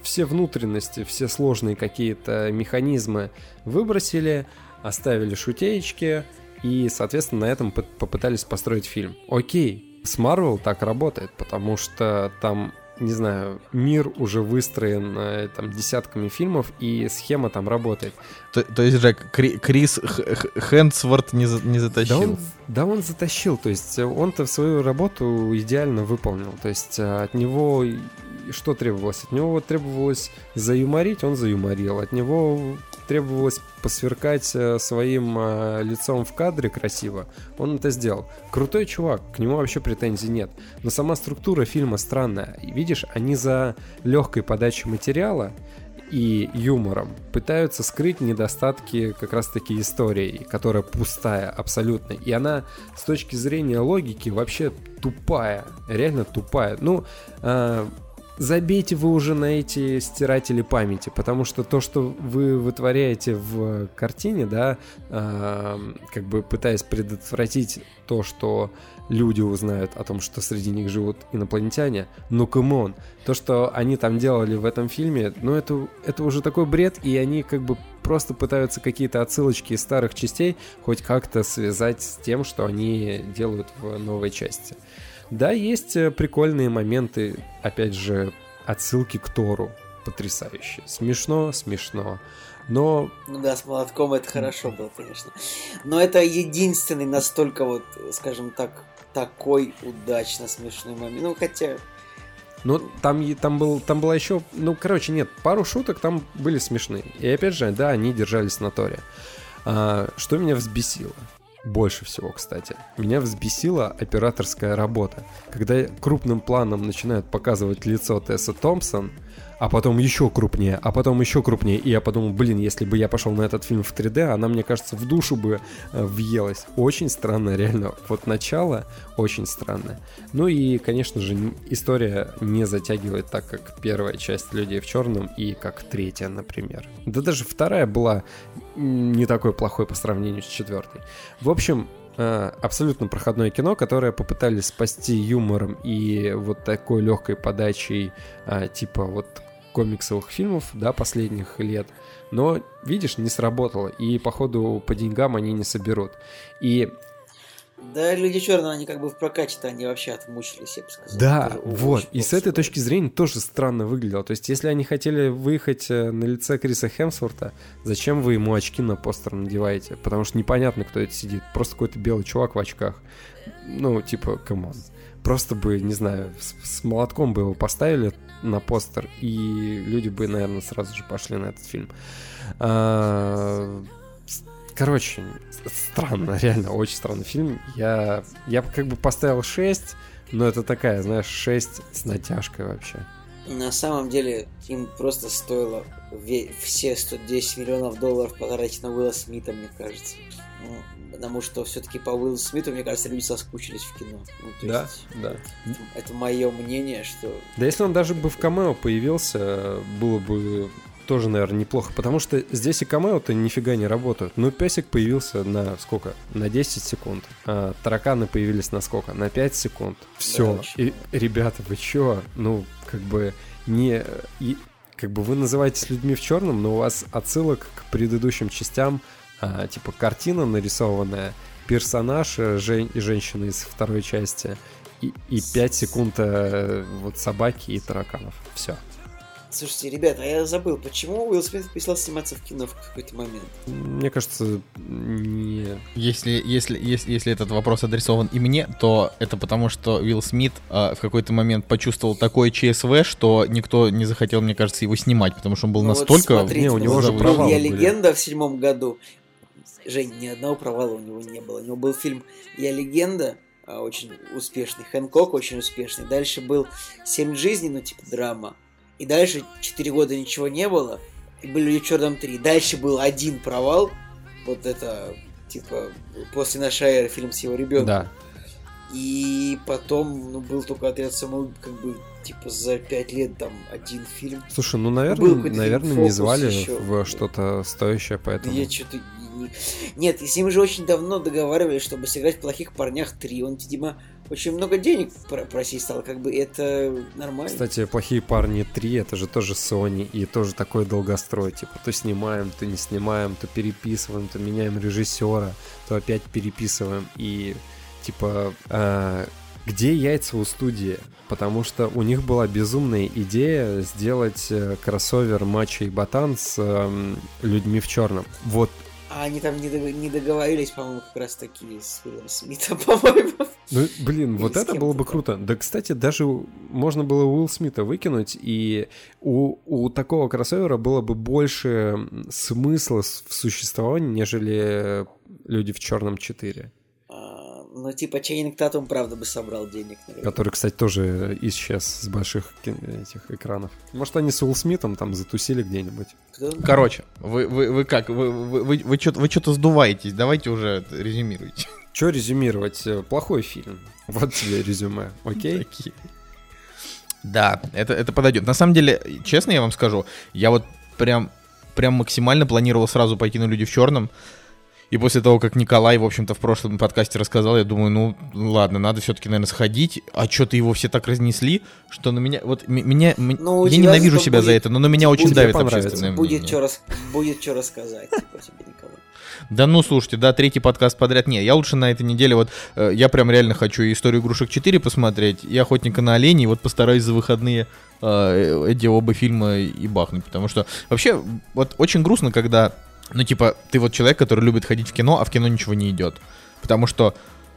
все внутренности, все сложные какие-то механизмы выбросили, оставили шутеечки, и, соответственно, на этом попытались построить фильм. Окей, с Marvel так работает, потому что там не знаю, мир уже выстроен э, там десятками фильмов, и схема там работает. То, то есть, Джек, Кри, Крис Хэнсворт не, за, не затащил? Да он, да он затащил, то есть он-то свою работу идеально выполнил. То есть э, от него что требовалось? От него требовалось заюморить, он заюморил. От него требовалось посверкать э, своим э, лицом в кадре красиво, он это сделал. Крутой чувак, к нему вообще претензий нет. Но сама структура фильма странная. Видишь, они за легкой подачей материала и юмором пытаются скрыть недостатки как раз-таки истории, которая пустая абсолютно. И она с точки зрения логики вообще тупая, реально тупая. Ну, э, забейте вы уже на эти стиратели памяти, потому что то, что вы вытворяете в картине, да, э, как бы пытаясь предотвратить то, что люди узнают о том, что среди них живут инопланетяне, ну come on, то, что они там делали в этом фильме, ну это, это уже такой бред, и они как бы просто пытаются какие-то отсылочки из старых частей хоть как-то связать с тем, что они делают в новой части. Да, есть э, прикольные моменты, опять же, отсылки к Тору. Потрясающе. Смешно, смешно. Но... Ну да, с молотком это хорошо было, конечно. Но это единственный настолько вот, скажем так, такой удачно смешной момент. Ну, хотя... Ну, там, там, был, там была еще... Ну, короче, нет, пару шуток там были смешные. И опять же, да, они держались на Торе. А, что меня взбесило? Больше всего, кстати. Меня взбесила операторская работа. Когда крупным планом начинают показывать лицо Тесса Томпсон, а потом еще крупнее, а потом еще крупнее. И я подумал, блин, если бы я пошел на этот фильм в 3D, она, мне кажется, в душу бы э, въелась. Очень странно, реально. Вот начало очень странное. Ну и, конечно же, история не затягивает так, как первая часть «Людей в черном» и как третья, например. Да даже вторая была не такой плохой по сравнению с четвертой. В общем, э, абсолютно проходное кино, которое попытались спасти юмором и вот такой легкой подачей, э, типа вот комиксовых фильмов, да, последних лет. Но, видишь, не сработало. И, походу, по деньгам они не соберут. И да, люди черные, они как бы в прокате-то они вообще отмучились, я бы сказал. Да, вот. И с этой точки зрения тоже странно выглядело. То есть, если они хотели выехать э, на лице Криса Хемсворта, зачем вы ему очки на постер надеваете? Потому что непонятно, кто это сидит. Просто какой-то белый чувак в очках. Ну, типа, come on. Просто бы, не знаю, с, с молотком бы его поставили на постер, и люди бы, наверное, сразу же пошли на этот фильм. А, короче, странно, [laughs] реально, очень странный фильм. Я, я как бы поставил 6, но это такая, знаешь, 6 с натяжкой вообще. На самом деле, им просто стоило все 110 миллионов долларов потратить на Уилла Смита, мне кажется. Ну, потому что все-таки по Уиллу Смиту, мне кажется, люди соскучились в кино. Ну, да, есть, да. Это, это мое мнение, что... Да если он даже бы в камео появился, было бы тоже, наверное, неплохо, потому что здесь и камео-то нифига не работают. Ну, песик появился на сколько? На 10 секунд. А тараканы появились на сколько? На 5 секунд. Все. Да, и, ребята, вы чё? Ну, как бы не... И, как бы вы называетесь людьми в черном, но у вас отсылок к предыдущим частям а, типа картина нарисованная, персонаж э, жен, женщины из второй части и, и 5 секунд а, вот собаки и тараканов. Все. Слушайте, ребята, а я забыл, почему Уилл Смит перестал сниматься в кино в какой-то момент? Мне кажется, не... Если, если, если, если этот вопрос адресован и мне, то это потому, что Уилл Смит э, в какой-то момент почувствовал такое ЧСВ, что никто не захотел, мне кажется, его снимать, потому что он был Ну вот настолько... смотрите, Не, у него вот же был провалы «Я были. легенда» в седьмом году. Жень, ни одного провала у него не было. У него был фильм «Я легенда», а, очень успешный. «Хэнкок» очень успешный. Дальше был «Семь жизней», ну типа драма. И дальше четыре года ничего не было. И были «Люди в черном 3». Дальше был один провал. Вот это, типа, после нашей эры фильм с его ребенком. Да. И потом, ну, был только отряд самоубийц, как бы, типа, за пять лет там один фильм. Слушай, ну, наверное, наверное, не звали ещё. в что-то стоящее, Да поэтому... я что-то... не- Нет, и с ним же очень давно договаривались, чтобы сыграть в «Плохих парнях 3». Он, видимо, очень много денег про- просить стал, как бы это нормально. Кстати, «Плохие парни 3» это же тоже Sony и тоже такой долгострой. Типа, то снимаем, то не снимаем, то переписываем, то меняем режиссера, то опять переписываем. И, типа, э, где яйца у студии? Потому что у них была безумная идея сделать э, кроссовер Мачо и Ботан с эм, людьми в черном. Вот А они там не, дог- не договорились, по-моему, как раз таки с Уиллом Смитом, [laughs] по-моему. Ну, блин, Или вот это было бы там. круто. Да, кстати, даже можно было Уилл Смита выкинуть, и у, у такого кроссовера было бы больше смысла в существовании, нежели люди в черном 4, А, ну, типа, Чейнинг Татум, правда, бы собрал денег, наверное. который, кстати, тоже исчез с больших этих экранов. Может, они с Уилл Смитом там затусили где-нибудь. Кто? Короче, вы, вы, вы как? Вы, вы, вы, вы, что-то, вы что-то сдуваетесь, давайте уже резюмируйте. Че резюмировать? Э, Плохой фильм. Вот тебе резюме, [laughs] окей? Такие. Да, это, это подойдет. На самом деле, честно я вам скажу, я вот прям, прям максимально планировал сразу пойти на «Люди в черном». И после того, как Николай, в общем-то, в прошлом подкасте рассказал, я думаю, ну, ладно, надо все-таки, наверное, сходить. А что-то его все так разнесли, что на меня... Вот меня... Ну, я ненавижу себя за будет- это, но на меня очень давит общественное Будет мнение. что, рас... будет что рассказать, тебе, Николай. Да ну, слушайте, да, третий подкаст подряд. Не, я лучше на этой неделе вот, э, я прям реально хочу и «Историю игрушек 4» посмотреть, и «Охотника на оленей», вот постараюсь за выходные э, эти оба фильма и бахнуть, потому что вообще вот очень грустно, когда, ну, типа, ты вот человек, который любит ходить в кино, а в кино ничего не идет, потому что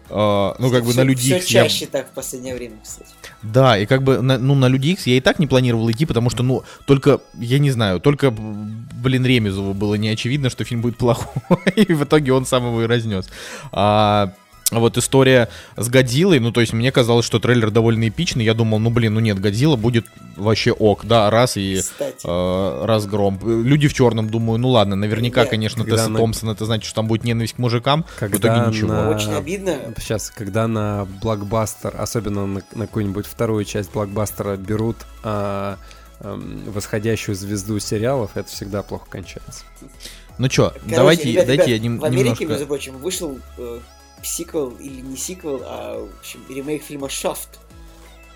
э, ну, как бы на Люди Все Икс я- чаще так в последнее время, кстати. Да, и как бы, на- ну, на Люди Икс я и так не планировал идти, потому что, ну, только, я не знаю, только, блин, Ремезову было не очевидно, что фильм будет плохой, [laughs] и в итоге он сам его и разнес. А вот история с Годзиллой, ну, то есть мне казалось, что трейлер довольно эпичный, я думал, ну, блин, ну нет, Годзилла будет вообще ок, да, раз и Кстати. э, разгром. Люди в черном, думаю, ну ладно, наверняка, Нет. конечно, Тесса на- Томпсон, это значит, что там будет ненависть к мужикам, в Когда итоге ничего. на- Очень обидно. Сейчас, когда на блокбастер, особенно на, на какую-нибудь вторую часть блокбастера берут а, ам, восходящую звезду сериалов, это всегда плохо кончается. Ну чё, Короче, давайте, ребят, дайте ребят, я нем- В Америке, немножко... между прочим, вышел э, сиквел, или не сиквел, а, в общем, ремейк фильма «Шафт»,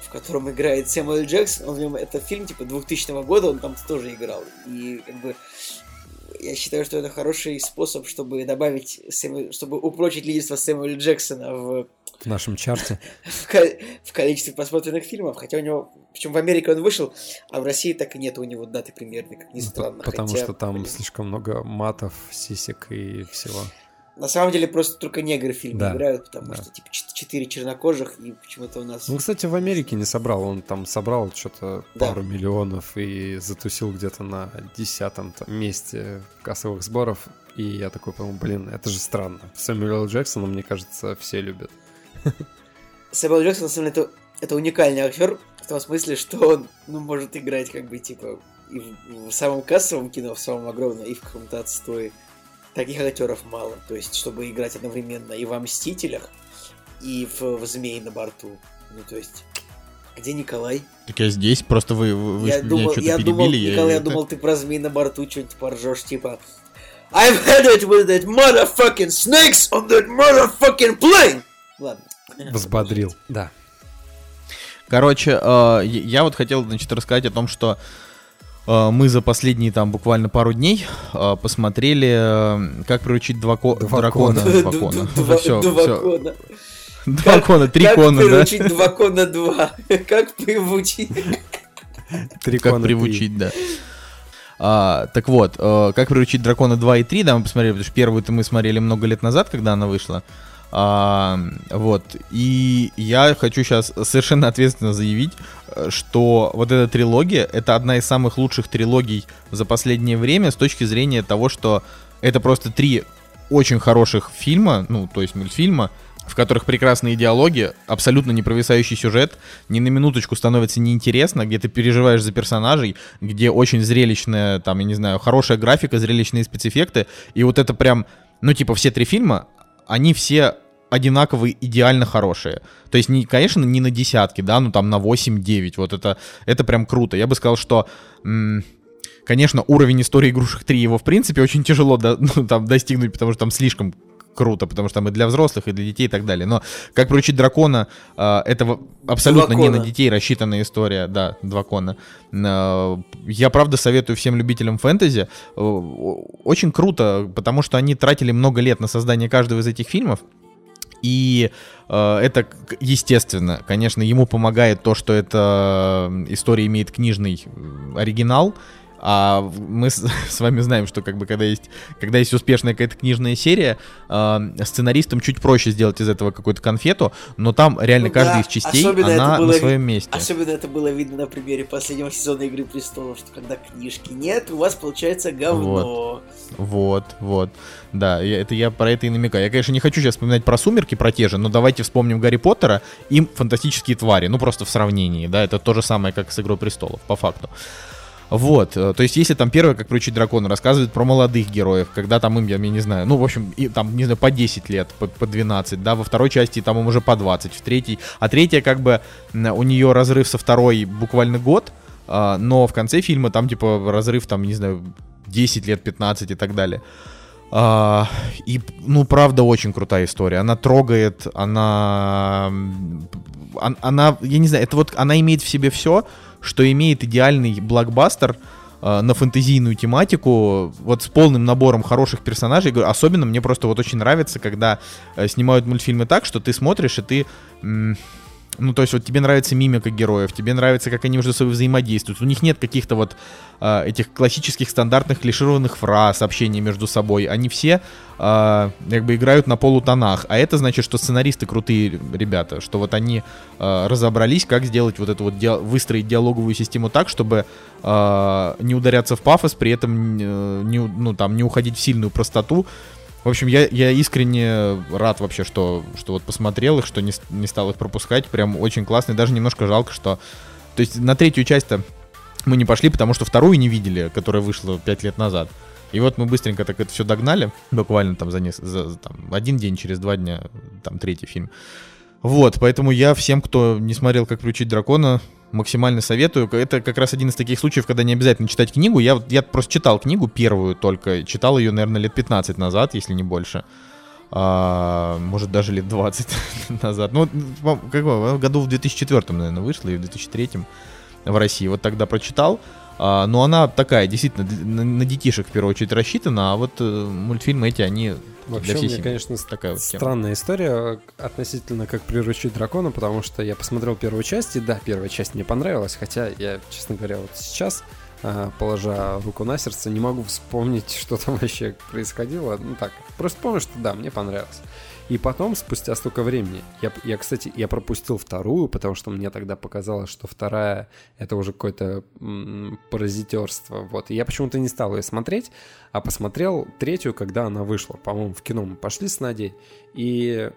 в котором играет Сэмюэл Джексон. Он, в нем- это фильм, типа, 2000 года, он там тоже играл. И, как бы, я считаю, что это хороший способ, чтобы добавить, Сэмю- чтобы упрочить лидерство Сэмюэля Джексона в, В нашем чарте. в, ко- в количестве просмотренных фильмов. Хотя у него, причем в Америке он вышел, а в России так и нет у него даты премьерной, как ни Ну, странно. по- Потому Хотя, что там блин, слишком много матов, сисек и всего. На самом деле просто только негры в фильме Да, играют, потому да. что типа чет- четыре чернокожих и почему-то у нас. Ну, кстати, в Америке не собрал. Он там собрал что-то Да. пару миллионов и затусил где-то на десятом месте кассовых сборов. И я такой подумал, блин, это же странно. Сэмюэла Джексона, мне кажется, все любят. Сэмюэл Джексон, на самом деле, это, это уникальный актер в том смысле, что он ну, может играть как бы типа и в, в самом кассовом кино, в самом огромном, и в каком-то отстое. Таких актеров мало. То есть, чтобы играть одновременно и во Мстителях, и в, в Змее на борту. Ну, то есть. Где Николай? Так я здесь, просто вы, вы, я думал, что-то я перебили. думал, я- Николай, я это- думал, ты про змей на борту что-нибудь поржешь, типа I've had it with that motherfucking snakes on that motherfucking plane! Ладно. Взбодрил. Да. Короче, э, я- вот хотел, значит, рассказать о том, что мы за последние там буквально пару дней э, посмотрели, э, как приручить два ко- Два дракона. кона. Два кона. [laughs] Два Всё, два всё. кона. Два Как- кона, три Как кона, да? приручить два кона два? [laughs] Как приручить? Три Как кона приручить, да. А, так вот, э, как приручить дракона 2 и 3, да, мы посмотрели, потому что первую-то мы смотрели много лет назад, когда она вышла. А, вот, и я хочу сейчас совершенно ответственно заявить, э, что вот эта трилогия, это одна из самых лучших трилогий за последнее время с точки зрения того, что это просто три очень хороших фильма, ну, то есть мультфильма, в которых прекрасные диалоги, абсолютно непровисающий сюжет, ни на минуточку становится неинтересно, где ты переживаешь за персонажей, где очень зрелищная, там, я не знаю, хорошая графика, зрелищные спецэффекты, и вот это прям, ну, типа, все три фильма, они все одинаковые, идеально хорошие. То есть, не, конечно, не на десятки, да, ну там на 8-9. Вот это, это прям круто. Я бы сказал, что м, Конечно, уровень истории игрушек 3 его в принципе очень тяжело до- [laughs] ну, там, достигнуть, потому что там слишком круто, потому что там и для взрослых, и для детей, и так далее. Но как приучить дракона, э, это в- абсолютно не на детей рассчитанная история, да, дракона. Э, Я правда советую всем любителям фэнтези. Э, Очень круто, потому что они тратили много лет на создание каждого из этих фильмов. И э, это, естественно, конечно, ему помогает то, что эта история имеет книжный э, оригинал. А мы с, [laughs] с вами знаем, что как бы когда есть, когда есть успешная какая-то книжная серия, э, сценаристам чуть проще сделать из этого какую-то конфету, но там реально Ну каждая да, из частей, особенно она было на своем месте. Особенно это было видно на примере последнего сезона Игры Престолов, что когда книжки нет, у вас получается говно. Вот, вот. Да, я- это я про это и намекаю. Я, конечно, не хочу сейчас вспоминать про сумерки, про те же, но давайте вспомним Гарри Поттера и фантастические твари. Ну, просто в сравнении, да, это то же самое, как с Игрой престолов, по факту. Вот, э, то есть если там первое, как приучить дракона, рассказывает про молодых героев, когда там им, я, я не знаю, ну, в общем, и, там, не знаю, по 10 лет, по, по 12, да, во второй части там им уже по 20, в третьей, а третья, как бы, у нее разрыв со второй буквально год, а, но в конце фильма там, типа, разрыв, там, не знаю, 10 лет, 15 и так далее. А, и, ну, правда, очень крутая история. Она трогает, она, она, я не знаю, это вот, она имеет в себе все, что имеет идеальный блокбастер э, на фэнтезийную тематику, вот с полным набором хороших персонажей. Особенно мне просто вот очень нравится, когда э, снимают мультфильмы так, что ты смотришь и ты... м, ну, то есть вот тебе нравится мимика героев, тебе нравится, как они между собой взаимодействуют. У них нет каких-то вот э, этих классических стандартных клишированных фраз, общения между собой. Они все э, как бы играют на полутонах. А это значит, что сценаристы крутые ребята, что вот они э, разобрались, как сделать вот эту вот, диа- выстроить диалоговую систему так, чтобы э, не ударяться в пафос, при этом э, не, ну, там, не уходить в сильную простоту. В общем, я, я искренне рад вообще, что, что вот посмотрел их, что не, не стал их пропускать. Прям очень классно. И даже немножко жалко, что... То есть на третью часть-то мы не пошли, потому что вторую не видели, которая вышла пять лет назад. И вот мы быстренько так это все догнали, буквально там за, нес- за- там, один день, через два дня, там третий фильм. Вот, поэтому я всем, кто не смотрел «Как приучить дракона», максимально советую. Это как раз один из таких случаев, когда не обязательно читать книгу. Я, я просто читал книгу первую только, читал ее, наверное, лет 15 назад, если не больше. А, может, даже лет 20 [laughs] назад. Ну, как бы, году в 2004, наверное, вышла, и в 2003 в России. Вот тогда прочитал. А, но она такая, действительно, на детишек в первую очередь рассчитана, а вот э, мультфильмы эти, они Вообще, для у всей меня, семьи. конечно, такая вот тема. странная история относительно как приручить дракона, потому что я посмотрел первую часть, и да, первая часть мне понравилась, хотя я, честно говоря, вот сейчас, а, положа руку на сердце, не могу вспомнить, [laughs] что там вообще происходило. Ну так, просто помню, что да, мне понравилось. И потом, спустя столько времени, я, я, кстати, я пропустил вторую, потому что мне тогда показалось, что вторая это уже какое-то паразитерство. Вот. И я почему-то не стал ее смотреть, а посмотрел третью, когда она вышла. По-моему, в кино мы пошли с Надей. И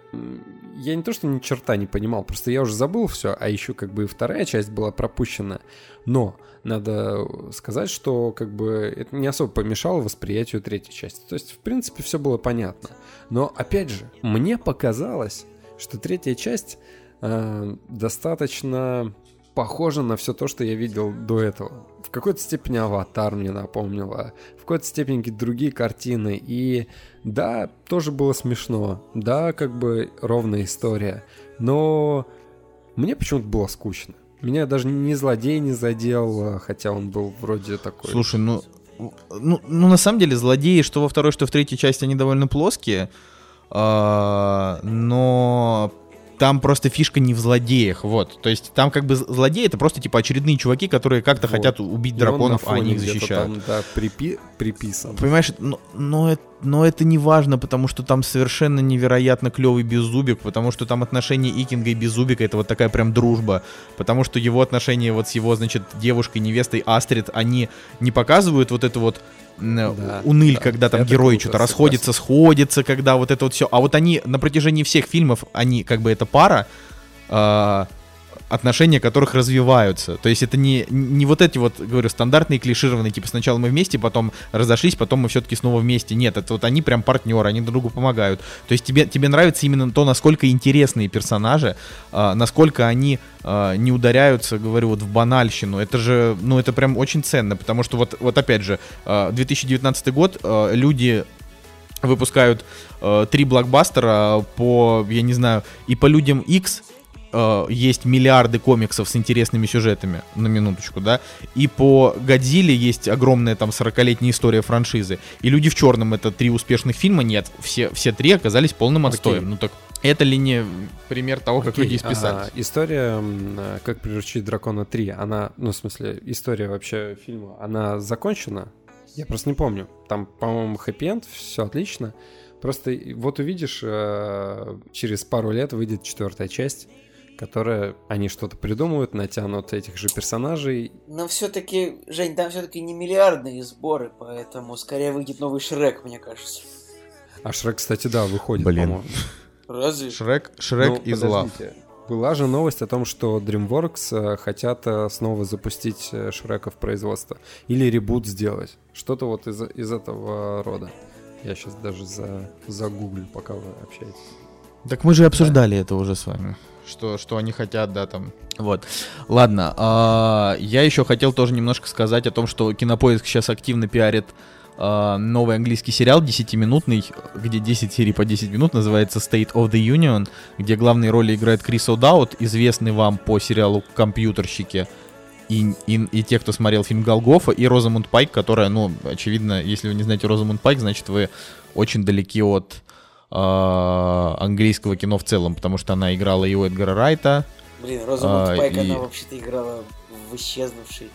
я не то, что ни черта не понимал, просто я уже забыл все, а еще как бы и вторая часть была пропущена. Но надо сказать, что как бы это не особо помешало восприятию третьей части. То есть, в принципе, все было понятно. Но, опять же, мне показалось, что третья часть э, достаточно похожа на все то, что я видел до этого. В какой-то степени «Аватар» мне напомнила, в какой-то степени какие-то другие картины. И да, тоже было смешно, да, как бы ровная история, но мне почему-то было скучно. Меня даже ни злодей не задел, а, хотя он был вроде такой... Слушай, ну, ну, ну, на самом деле, злодеи, что во второй, что в третьей части, они довольно плоские. А, но там просто фишка не в злодеях, вот. То есть там как бы злодеи это просто типа очередные чуваки, которые как-то Вот. хотят убить И драконов, а они их защищают. Там, да, припи- приписан. Понимаешь, но, но, это, но это не важно, потому что там совершенно невероятно клевый Беззубик, потому что там отношения Икинга и Беззубика это вот такая прям дружба, потому что его отношения вот с его, значит, девушкой, невестой Астрид, они не показывают вот эту вот Да, уныль, да. когда там герои что-то расходятся, сходятся, когда вот это вот все. А вот они на протяжении всех фильмов, они как бы эта пара, а, отношения которых развиваются. То есть это не, не вот эти вот, говорю, стандартные клишированные, типа сначала мы вместе, потом разошлись, потом мы все-таки снова вместе. Нет, это вот они прям партнеры, они друг другу помогают. То есть тебе, тебе нравится именно то, насколько интересные персонажи, а, насколько они а, не ударяются, говорю, вот в банальщину. Это же, ну это прям очень ценно, потому что вот, вот опять же, а, 2019 год, а, люди выпускают э, три блокбастера по, я не знаю, и по Людям X э, есть миллиарды комиксов с интересными сюжетами, на минуточку, да, и по Годзилле есть огромная там 40-летняя история франшизы, и Люди в черном это три успешных фильма, нет, все, все три оказались полным отстоем, Окей. ну так это ли не пример того, как Окей, люди исписались? а, история а, «Как приручить дракона 3», она, ну, в смысле, история вообще фильма, она закончена? Я просто не помню. Там, по-моему, хэппи-энд, все отлично. Просто вот увидишь, э, через пару лет выйдет четвертая часть, которая они что-то придумают, натянут этих же персонажей. Но все-таки, Жень, там все-таки не миллиардные сборы, поэтому скорее выйдет новый Шрек, мне кажется. А Шрек, кстати, да, выходит, Блин. по-моему. Разве? Шрек, Шрек Ну, из лав. Была же новость о том, что DreamWorks э, хотят э, снова запустить э, Шрека в производство. Или ребут сделать. Что-то вот из, из этого рода. Я сейчас даже за, загуглю, пока вы общаетесь. Так мы же обсуждали это уже с вами. Что, что они хотят, да, там. Вот. Ладно, а, я еще хотел тоже немножко сказать о том, что Кинопоиск сейчас активно пиарит а, новый английский сериал 10-минутный, где 10 серий по 10 минут, называется State of the Union, где главные роли играет Крис О'Даут, известный вам по сериалу «Компьютерщики», и, и, и те, кто смотрел фильм Голгофа, и Розамунд Пайк, которая, ну, очевидно, если вы не знаете Розамунд Пайк, значит, вы очень далеки от английского кино в целом, потому что она играла и у Эдгара Райта. Блин, Розамунд А, Пайк, и- она вообще-то играла в исчезнувший.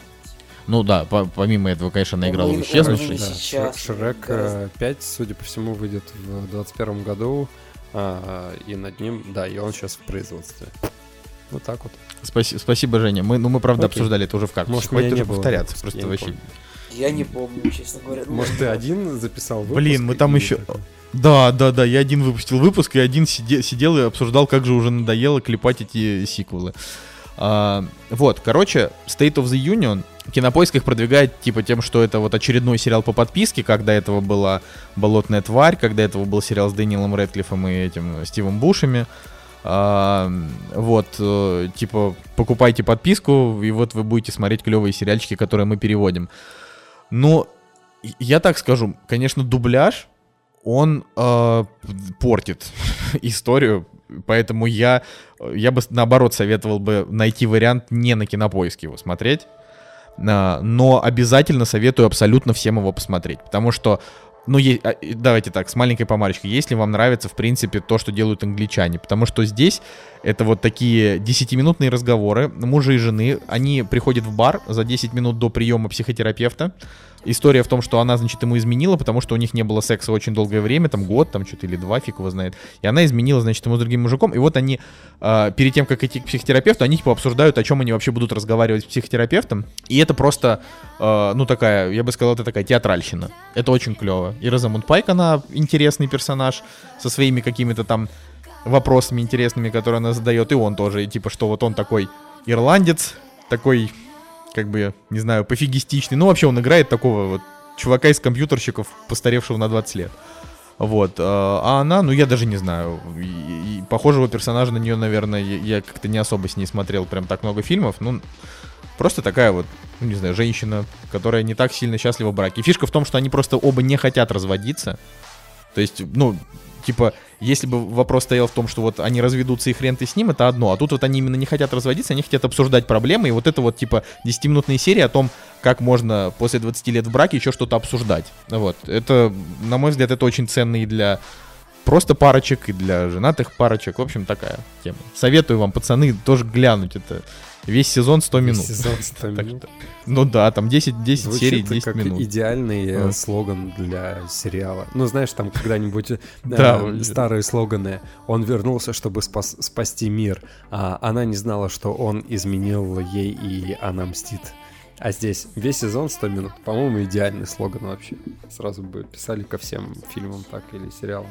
Ну да, по- помимо этого, конечно, она играла в Ну, и- «Исчезнувший». и Да, сейчас, Шрек, гораздо. э, 5, судя по всему, выйдет в 2021 году. а, и над ним, да, и он сейчас в производстве. Вот так вот. Спаси- спасибо, Женя. Мы, ну, мы, правда, Окей. обсуждали это уже в карточке. Может, Хватит не уже было в повторяться. Просто я не вообще... помню. Я не помню, честно говоря. Ну, Может, ты один записал выпуск? Блин, мы там еще- такой, Да, да, да, я один выпустил выпуск, и один сиде- сидел и обсуждал, как же уже надоело клепать эти сиквелы. А, вот, короче, State of the Union Кинопоиск их продвигает типа тем, что это вот очередной сериал по подписке, как до этого была «Болотная тварь», как до этого был сериал с Дэниелом Рэдклиффом и этим э, Стивом Бушами. А, вот, э, типа, покупайте подписку, и вот вы будете смотреть клевые сериальчики, которые мы переводим. Но и- я так скажу, конечно, дубляж, он э, портит [laughs] историю, поэтому я, я бы наоборот советовал бы найти вариант не на кинопоиске его смотреть, а, но обязательно советую абсолютно всем его посмотреть, потому что ну, е- а, давайте так, с маленькой помарочкой. Если вам нравится, в принципе, то, что делают англичане. Потому что здесь это вот такие 10-минутные разговоры мужа и жены. Они приходят в бар за 10 минут до приема психотерапевта. История в том, что она, значит, ему изменила, потому что у них не было секса очень долгое время, там год, там что-то или два, фиг его знает. И она изменила, значит, ему с другим мужиком. И вот они, э, перед тем, как идти к психотерапевту, они типа обсуждают, о чем они вообще будут разговаривать с психотерапевтом. И это просто, э, ну, такая, я бы сказал, это такая театральщина. Это очень клево. И Розамунд Пайк, она интересный персонаж со своими какими-то там вопросами интересными, которые она задает. И он тоже, и типа, что вот он такой ирландец, такой как бы, не знаю, пофигистичный. Ну, вообще он играет такого вот чувака из компьютерщиков, постаревшего на 20 лет. Вот. э, А она, ну, я даже не знаю. И- и похожего персонажа на нее, наверное, я я как-то не особо с ней смотрел прям так много фильмов. Ну, просто такая вот, ну, не знаю, женщина, которая не так сильно счастлива в браке. И фишка в том, что они просто оба не хотят разводиться. То есть, ну, типа, если бы вопрос стоял в том, что вот они разведутся и хрен ты с ним, это одно. А тут вот они именно не хотят разводиться, они хотят обсуждать проблемы. И вот это вот, типа, 10-минутные серии о том, как можно после 20 лет в браке еще что-то обсуждать. Вот. Это, на мой взгляд, это очень ценно и для просто парочек, и для женатых парочек. В общем, такая тема. Советую вам, пацаны, тоже глянуть. Это весь сезон 100 Весь минут. сезон [laughs] 100 Так минут. что- ну да, там 10, 10 Звучит серий, 10 как минут. идеальный э, А. слоган для сериала. Ну, знаешь, там когда-нибудь э, [laughs] Да, э, он- старые слоганы. Он вернулся, чтобы спас- спасти мир, а она не знала, что он изменил ей, и она мстит. А здесь весь сезон 100 минут. По-моему, идеальный слоган вообще. Сразу бы писали ко всем фильмам так или сериалам.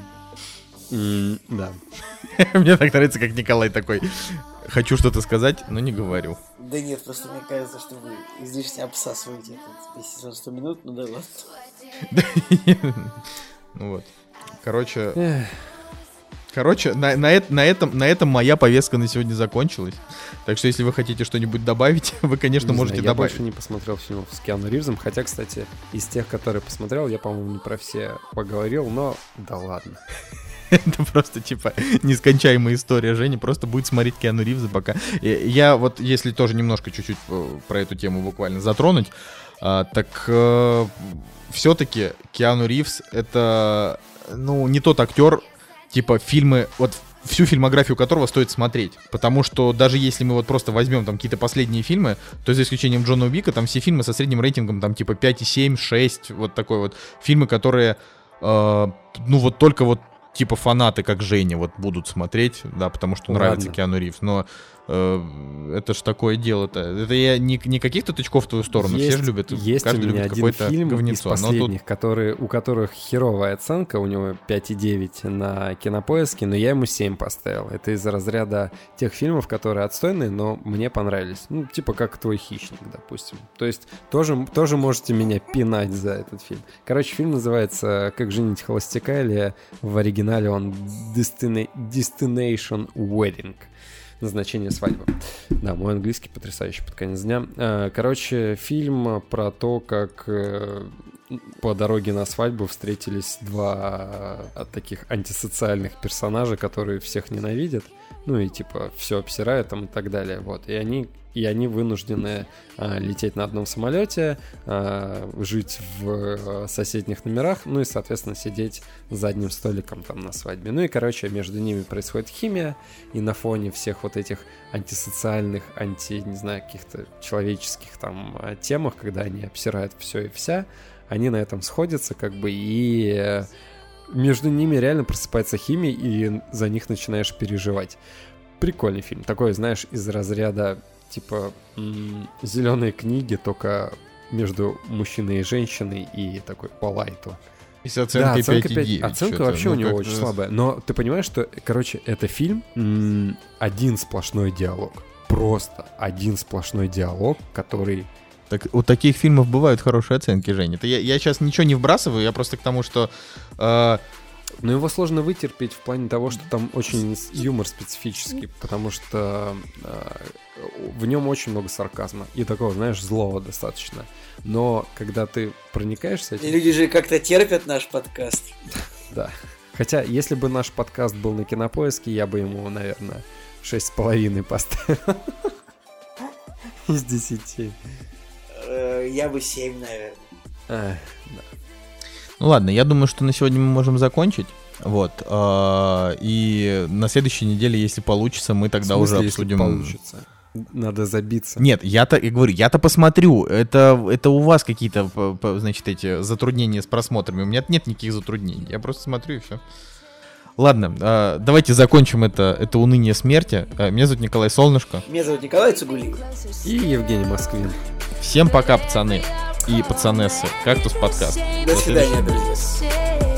М, Да. [laughs] Мне так нравится, как Николай такой. Хочу что-то сказать, но не говорю. Да нет, просто мне кажется, что вы излишне обсасываете этот сезон 100 минут, ну да ладно. [laughs] Ну вот. Короче, короче, на, на, на этом, на этом моя повестка на сегодня закончилась. Так что, если вы хотите что-нибудь добавить, [laughs] вы, конечно, не можете знаю, я добавить. больше не посмотрел фильмов с Киану Ривзом, хотя, кстати, из тех, которые посмотрел, я, по-моему, не про все поговорил, но да ладно. [laughs] [laughs] Это просто, типа, нескончаемая история. Женя просто будет смотреть Киану Ривза пока. Я вот, если тоже немножко чуть-чуть э, про эту тему буквально затронуть, а, так все-таки Киану Ривз это, ну, не тот актер, типа, фильмы, вот всю фильмографию которого стоит смотреть. Потому что даже если мы вот просто возьмем там какие-то последние фильмы, то за исключением Джона Уика, там все фильмы со средним рейтингом там типа 5,7, 6, вот такой вот. Фильмы, которые, э, ну вот только вот типа фанаты, как Женя, вот будут смотреть, да, потому что Ладно. нравится Киану Ривз, но это ж такое дело-то. Это я не, не каких-то тычков в твою сторону, все Есть- же любят, Есть у каждый меня любит один какое-то фильм из говнецо. Тут последних, которые, у которых херовая оценка, у него 5,9 на кинопоиске, но я ему 7 поставил. Это из разряда тех фильмов, которые отстойные, но мне понравились. Ну, типа как «Твой хищник», допустим. То есть тоже, тоже можете меня пинать за этот фильм. Короче, фильм называется «Как женить холостяка» или в оригинале он Destina- Destination Wedding. Назначение свадьбы. Да, мой английский потрясающий под конец дня. Э, Короче, фильм про то, как э, по дороге на свадьбу встретились два э, таких антисоциальных персонажа, которые всех ненавидят. Ну и типа все обсирают там и так далее. Вот. И они, и они вынуждены э, лететь на одном самолете, э, жить в э, соседних номерах, ну и, соответственно, сидеть за одним столиком там на свадьбе. Ну и, короче, между ними происходит химия, и на фоне всех вот этих антисоциальных, анти, не знаю, каких-то человеческих там э, темах, когда они обсирают все и вся, они на этом сходятся, как бы, и э, между ними реально просыпается химия, и за них начинаешь переживать. Прикольный фильм. Такой, знаешь, из разряда типа зеленые книги, только между мужчиной и женщиной, и такой по лайту. и с оценкой да, оценка 5,9. 5. Оценка что-то, вообще ну, у него очень слабая. Но ты понимаешь, что, короче, это фильм м, один сплошной диалог. Просто один сплошной диалог, который... Так, у таких фильмов бывают хорошие оценки, Женя. Это я, я сейчас ничего не вбрасываю, я просто к тому, что... э, Но его сложно вытерпеть в плане того, что там очень юмор специфический, потому что э, в нем очень много сарказма и такого, знаешь, злого достаточно. Но когда ты проникаешься этим, Люди же как-то терпят наш подкаст. [laughs] Да. Хотя, если бы наш подкаст был на кинопоиске, я бы ему, наверное, шесть с половиной поставил. [laughs] Из десяти. Э, Я бы 7, наверное. Эх, Ну ладно, я думаю, что на сегодня мы можем закончить. Вот. э, И на следующей неделе, если получится, мы тогда в уже смысле, если обсудим... получится. Надо забиться. Нет, я-то, я говорю, я-то посмотрю. Это, это у вас какие-то, значит, эти затруднения с просмотрами. У меня нет никаких затруднений. Я просто смотрю и все. Ладно, э, давайте закончим это, это уныние смерти. Э, Меня зовут Николай Солнышко. Меня зовут Николай Цугулиев. И Евгений Москвин. Всем пока, пацаны и пацанессы. Кактус подкаст. До свидания, следующего. друзья.